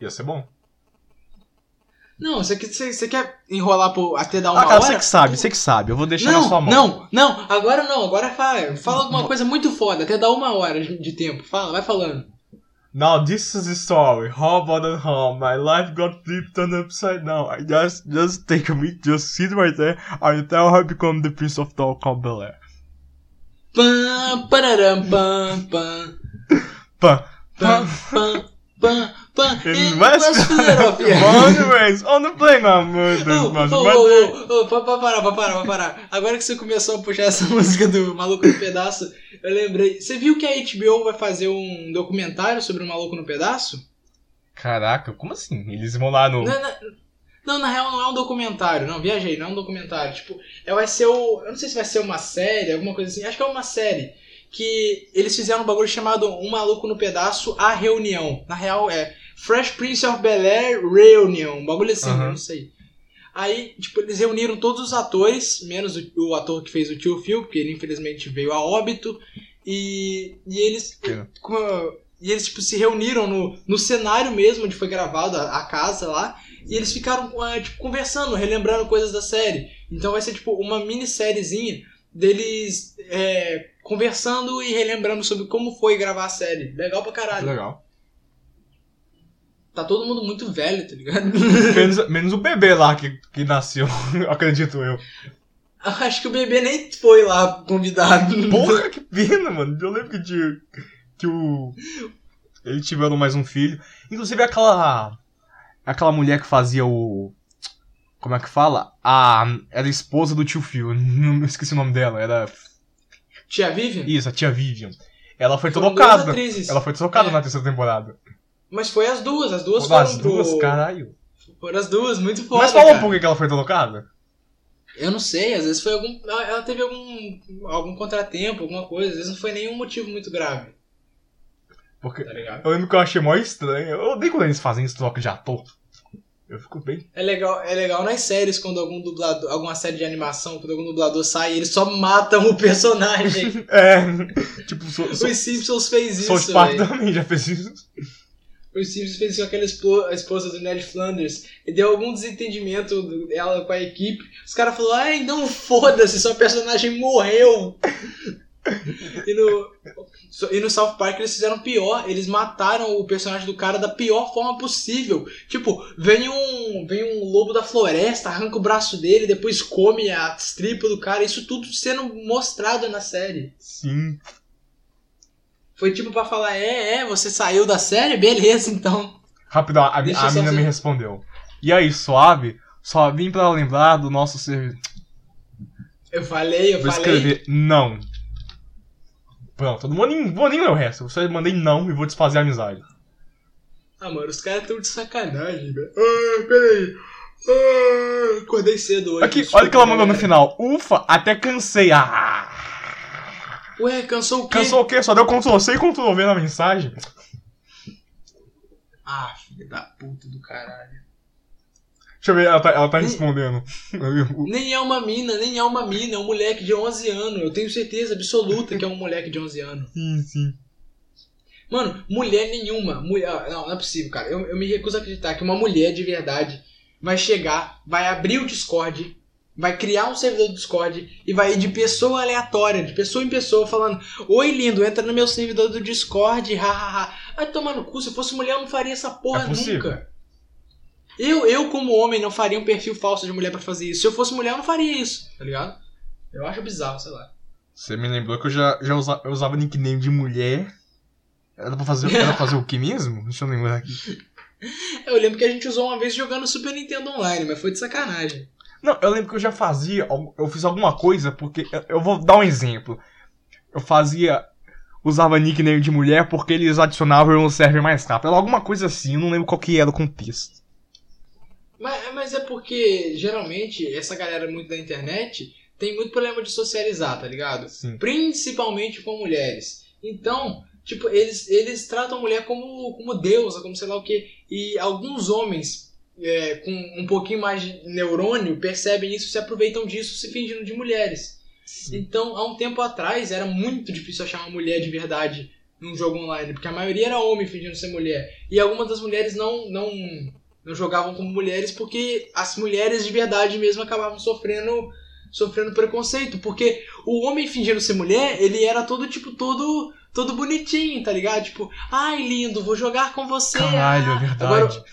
Ia ser bom. Não, você, quer- você, você quer enrolar por, até dar uma Ah, cara, hora? você que sabe, você que sabe. Eu vou deixar na sua Não, mão. não, não, agora não, agora fala, fala alguma coisa muito foda, até dar uma hora de tempo. Fala, vai falando. Now this is the story. How about at home? My life got flipped on upside down. I just just take a minute, just sit right there. and tell her I become the prince of Bel Air. Pam, pararam, pam, pam, Pá, pam, pam, pam, And West West Philadelphia. Monumentos on the playground. Ô, Mas ô, ô, ô, ô, pa- pa- parar, pa- parar, pa- parar. Agora que você começou a puxar essa música do Maluco no Pedaço, eu lembrei. Você viu que a HBO vai fazer um documentário sobre o Maluco no Pedaço? Caraca, como assim? Eles vão lá no. Não, não, não, na real não é um documentário, não, viajei, não é um documentário. Tipo, é, vai ser o. Eu não sei se vai ser uma série, alguma coisa assim. Acho que é uma série. Que eles fizeram um bagulho chamado Um Maluco no Pedaço, A Reunião. Na real é Fresh Prince of Bel Air Reunion. Um bagulho assim, eu não sei. Aí, tipo, eles reuniram todos os atores, menos o, o ator que fez o tio Phil, porque ele infelizmente veio a óbito. E, e eles. Com- e eles, tipo, se reuniram no, no cenário mesmo onde foi gravado a, a casa lá. E eles ficaram, ah, tipo, conversando, relembrando coisas da série. Então vai ser, tipo, uma minissériezinha deles é, conversando e relembrando sobre como foi gravar a série. Legal pra caralho. Legal. Tá todo mundo muito velho, tá ligado? Menos, menos o bebê lá que, que nasceu, acredito eu. Acho que o bebê nem foi lá convidado. Porra, que pena, mano. Eu lembro que tinha. Que o. Eles tiveram mais um filho. Inclusive aquela. Aquela mulher que fazia o. Como é que fala? A. Era a esposa do tio Phil. Não esqueci o nome dela. Era. Tia Vivian? Isso, a tia Vivian. Ela foi Foram trocada. Ela foi trocada É. na terceira temporada. Mas foi as duas, as duas As foram duas, pro... caralho. Foram as duas, muito foda, Mas falou por que ela foi trocada? Eu não sei, às vezes foi algum. Ela teve algum. algum contratempo, alguma coisa, às vezes não foi nenhum motivo muito grave. Porque. Tá? Eu lembro que eu achei mó estranho. Eu odeio quando eles fazem isso, troca de ator. Eu fico bem. É legal, é legal nas séries quando algum dublador, alguma série de animação, quando algum dublador sai, eles só matam o personagem. É. Tipo, sou, Os sou, Simpsons fez isso. South Park também já fez isso. Os Simpsons fez com aquela espo- a esposa do Ned Flanders. E deu algum desentendimento dela com a equipe. Os caras falaram, ai, não foda-se, sua personagem morreu. e, no, e no South Park eles fizeram pior, eles mataram o personagem do cara da pior forma possível. Tipo, vem um, vem um lobo da floresta, arranca o braço dele, depois come as tripas do cara. Isso tudo sendo mostrado na série. Sim. Foi tipo pra falar, é, é, você saiu da série? Beleza, então. Rapidão, a, a só menina me respondeu. E aí, suave? Só vim pra lembrar do nosso serviço. Eu falei, eu Vou falei. escrever não. Pronto, eu não vou nem, vou nem ler o resto. Eu só mandei não e vou desfazer a amizade. Ah, mano, os caras tão de sacanagem, velho. Ah, peraí. Ah, acordei cedo hoje. Aqui, olha o que ela mandou no final. Ufa, até cansei. Ah! Ué, cansou o quê? Cansou o quê? Só deu Ctrl C e Ctrl V na mensagem. Ah, filho da puta do caralho. Deixa eu ver, ela tá, ela tá Hum. respondendo. Nem é uma mina, nem é uma mina, é um moleque de 11 anos. Eu tenho certeza absoluta que é um moleque de 11 anos. sim, sim. Mano, mulher nenhuma. Mulher, ah, não, não é possível, cara. Eu, eu me recuso a acreditar que uma mulher de verdade vai chegar, vai abrir o Discord, vai criar um servidor do Discord e vai ir de pessoa aleatória, de pessoa em pessoa, falando: Oi, lindo, entra no meu servidor do Discord, hahaha. Vai tomar no cu, se eu fosse mulher eu não faria essa porra É nunca. Eu, eu, como homem, não faria um perfil falso de mulher pra fazer isso. Se eu fosse mulher, eu não faria isso, tá ligado? Eu acho bizarro, sei lá. Você me lembrou que eu já, já usa- eu usava nickname de mulher. Era pra fazer, era pra fazer o que mesmo? Deixa eu lembrar aqui. Eu lembro que a gente usou uma vez jogando Super Nintendo Online, mas foi de sacanagem. Não, eu lembro que eu já fazia. Eu fiz alguma coisa, porque. eu- vou dar um exemplo. Eu fazia. Usava nickname de mulher porque eles adicionavam no server mais rápido. Era alguma coisa assim, eu não lembro qual que era o contexto. Mas, mas é porque, geralmente, essa galera muito da internet tem muito problema de socializar, tá ligado? Sim. Principalmente com mulheres. Então, tipo, eles, eles tratam a mulher como, como deusa, como sei lá o quê. E alguns homens é, com um pouquinho mais de neurônio percebem isso se aproveitam disso se fingindo de mulheres. Então, há um tempo atrás, era muito difícil achar uma mulher de verdade num jogo online, porque a maioria era homem fingindo ser mulher. E algumas das mulheres não, não, não jogavam como mulheres porque as mulheres de verdade mesmo acabavam sofrendo sofrendo preconceito, porque o homem fingindo ser mulher, ele era todo tipo todo todo bonitinho, tá ligado? Tipo, ai lindo, vou jogar com você. Caralho, ah." é verdade. Agora,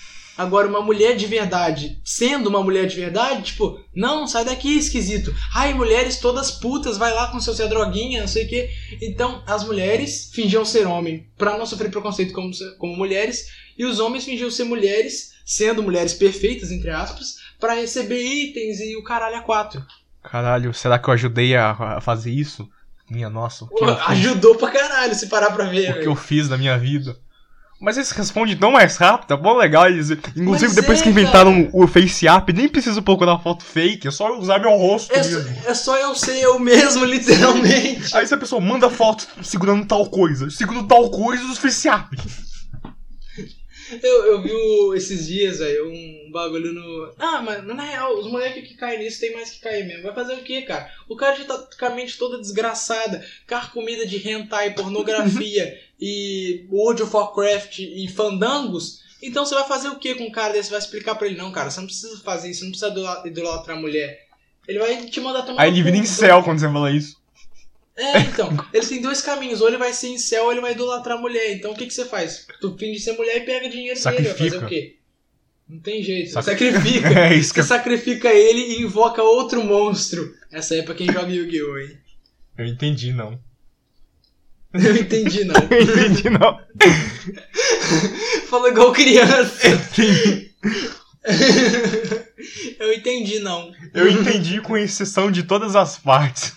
agora uma mulher de verdade, sendo uma mulher de verdade, tipo, não, sai daqui, esquisito. Ai, mulheres todas putas, vai lá com seu Zé droguinha, não sei o quê. Então, as mulheres fingiam ser homem pra não sofrer preconceito como, como mulheres, e os homens fingiam ser mulheres, sendo mulheres perfeitas, entre aspas, pra receber itens e o caralho a quatro. Caralho, será que eu ajudei a, a fazer isso? Minha nossa, que, fiz, Ajudou pra caralho se parar pra ver, o que velho. eu fiz na minha vida? Mas eles respondem tão mais rápido, é bom legal eles. Inclusive, Mas depois é, que inventaram o Face App, nem preciso procurar foto fake, é só usar meu rosto É é só eu ser eu mesmo, literalmente. Aí se a pessoa manda foto segurando tal coisa, segurando tal coisa, os Face App. Eu, eu vi o- esses dias, velho, um bagulho no. Ah, mas na real, os moleques que caem nisso tem mais que cair mesmo. Vai fazer o quê, cara? O cara já tá com a mente toda desgraçada, comida de hentai, pornografia e World of Warcraft e fandangos. Então você vai fazer o que com um cara desse? Vai explicar pra ele, não, cara, você não precisa fazer isso, você não precisa idola- idolatrar a mulher. Ele vai te mandar tomar Aí ele vira em céu quando você fala isso. É, então. Ele tem dois caminhos. Ou ele vai ser incel ou ele vai idolatrar a mulher. Então o que, que você faz? Tu finge ser mulher e pega dinheiro dele. Vai Sacrifica. fazer o quê? Não tem jeito. Sacri- Sacrifica. É isso que Você sacrifica ele e invoca outro monstro. Essa aí é pra quem joga Yu-Gi-Oh! hein? eu entendi, não. Eu entendi, não. Eu entendi, não. Falou igual criança. Eu entendi, não. Eu entendi com exceção de todas as partes.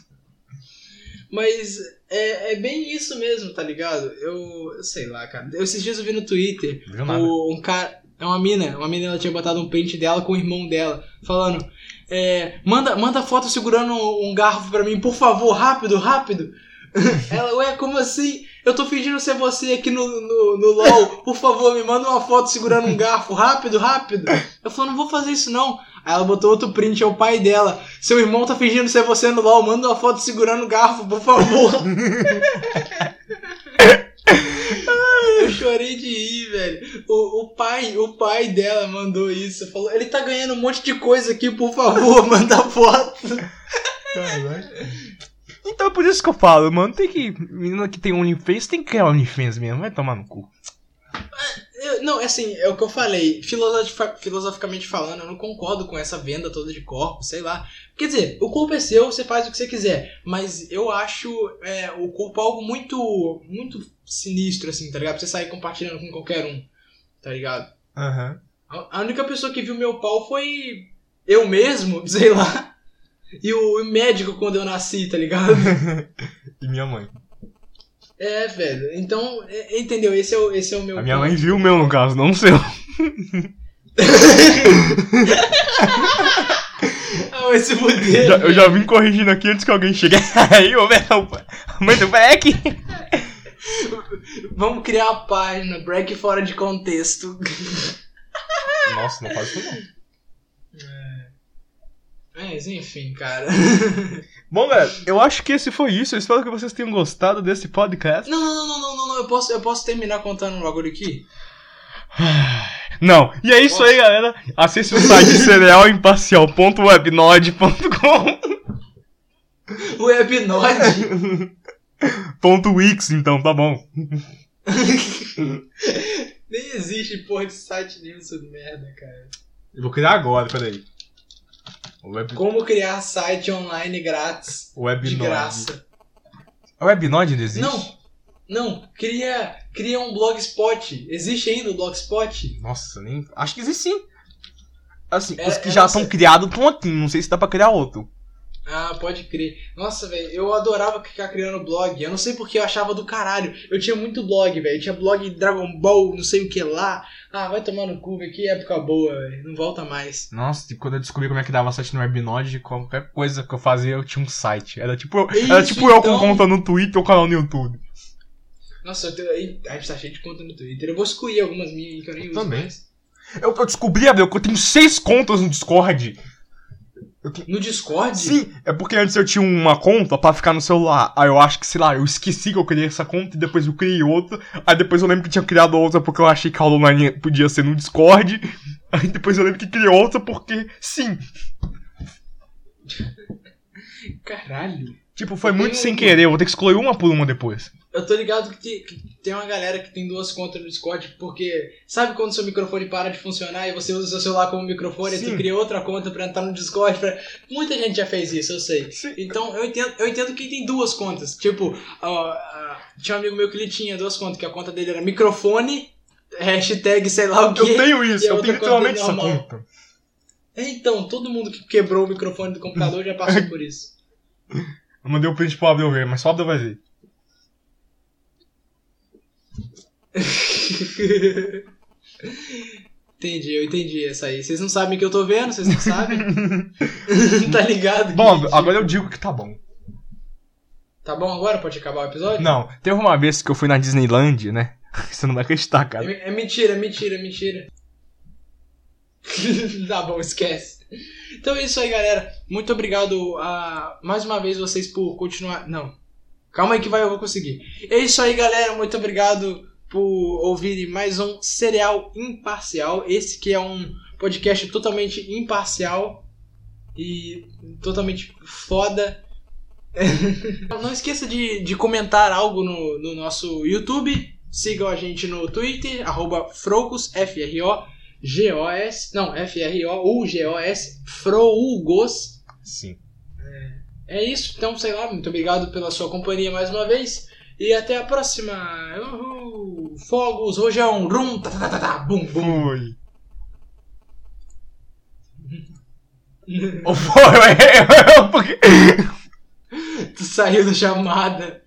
Mas é, é bem isso mesmo, tá ligado? Eu, eu sei lá, cara. Eu, esses dias eu vi no Twitter o, um cara. É uma mina. Uma menina ela tinha botado um print dela com o irmão dela, falando. É, manda, manda foto segurando um garfo pra mim, por favor, rápido, rápido. Ela, ué, como assim? Eu tô fingindo ser você aqui no, no, no LOL. Por favor, me manda uma foto segurando um garfo, rápido, rápido. Eu falei, não vou fazer isso não. Aí ela botou outro print, é o pai dela. Seu irmão tá fingindo ser você no LOL, manda uma foto segurando um garfo, por favor. Eu chorei de rir, velho. O, o pai, o pai dela mandou isso. Falou, ele tá ganhando um monte de coisa aqui, por favor, manda foto. Então é por isso que eu falo, mano. Tem que. Menina que tem OnlyFans tem que criar OnlyFans mesmo. Vai tomar no cu. Eu- não, é assim, é o que eu falei. Filosofica- filosoficamente falando, eu não concordo com essa venda toda de corpos, sei lá. Quer dizer, o corpo é seu, você faz o que você quiser. Mas eu acho é, o corpo algo muito, muito sinistro, assim, tá ligado? Pra você sair compartilhando com qualquer um, tá ligado? Aham. A a única pessoa que viu meu pau foi eu mesmo, sei lá. E o médico quando eu nasci, tá ligado? e minha mãe. É, velho. Então, é- entendeu? Esse é o, esse é o meu. A minha ponto. mãe viu o meu, no caso, não o seu. Ah, esse modelo. Já- eu já vim corrigindo aqui antes que alguém chegue. Aí, ô, velho. A mãe do Beck. Vamos criar uma página, break fora de contexto. Nossa, não faz isso não. Mas enfim, cara. Bom, galera, eu acho que esse foi isso. Eu espero que vocês tenham gostado desse podcast. Não, não, não, não, não, não. Eu posso, eu posso terminar contando um bagulho aqui? Não. E é isso Posso? aí, galera. Acesse o site cerealimparcial.webnode.com. Webnode. Ponto Wix, então, tá bom. Nem existe porra de site nenhum sobre merda, cara. Eu vou criar agora, peraí. Web, Como criar site online grátis. Webnode. De graça. A Webnode ainda existe? Não, não, cria, cria um blogspot. Existe ainda o blogspot? Nossa, nem. Acho que existe sim. Assim, É- os que é já nossa- estão criados estão aqui. Não sei se dá pra criar outro. Ah, pode crer. Nossa, velho, eu adorava ficar criando blog. Eu não sei porque eu achava do caralho. Eu tinha muito blog, velho. Tinha blog Dragon Ball, não sei o que lá. Ah, vai tomar no cu. Que época boa, velho. Não volta mais. Nossa, tipo, quando eu descobri como é que dava site no Webnode, qualquer coisa que eu fazia, eu tinha um site. Era tipo, Isso, era tipo eu com então. conta no Twitter ou canal no YouTube. Nossa, eu tenho... aí- a gente tá cheio de conta no Twitter. Eu vou excluir algumas minhas que eu nem uso também. mais. Eu, eu descobri, Abel, que eu tenho seis contas no Discord. No Discord? Sim, é porque antes eu tinha uma conta pra ficar no celular. Aí eu acho que, sei lá, eu esqueci que eu criei essa conta e depois eu criei outra. Aí depois eu lembro que tinha criado outra porque eu achei que a online podia ser no Discord. Aí depois eu lembro que criei outra porque, sim. Caralho. Tipo, foi Eu muito tenho sem querer, eu vou ter que excluir uma por uma depois. Eu tô ligado que tem, que tem uma galera que tem duas contas no Discord, porque sabe quando seu microfone para de funcionar e você usa seu celular como microfone e Sim. tu cria outra conta pra entrar no Discord? Pra... Muita gente já fez isso, eu sei. Sim. Então eu entendo, eu entendo que tem duas contas. Tipo, ó, tinha um amigo meu que ele tinha duas contas, que a conta dele era microfone, hashtag sei lá o Eu quê. tenho isso, E eu tenho literalmente essa conta. Então, todo mundo que quebrou o microfone do computador já passou por isso. Eu mandei o print pro Abel ver, mas só o Abel vai ver. entendi, eu entendi essa aí. Vocês não sabem que eu tô vendo, vocês não sabem? tá ligado? que- Bom, agora eu digo que tá bom. Tá bom agora? Pode acabar o episódio? Não, teve uma vez que eu fui na Disneyland, né? Você não vai acreditar, cara. É, é mentira, é mentira, é mentira. tá bom, esquece. Então é isso aí, galera. Muito obrigado a mais uma vez vocês por continuar. Não. Calma aí que vai, eu vou conseguir. É isso aí, galera. Muito obrigado por ouvirem mais um Serial Imparcial. Esse que é um podcast totalmente imparcial e totalmente foda. Não esqueça de, de comentar algo no, no nosso YouTube. Sigam a gente no Twitter, arroba Frocos, F-R-O-G-O-S. Não, F-R-O-U-G-O-S, Frougos. Sim. É isso, então, sei lá, muito obrigado pela sua companhia mais uma vez. E até a próxima. Uhul. Fogos, rojão, rum, tá, tá, tá, tá, bum, bum. Foi. Ou foi? Porque- Tu saiu da chamada.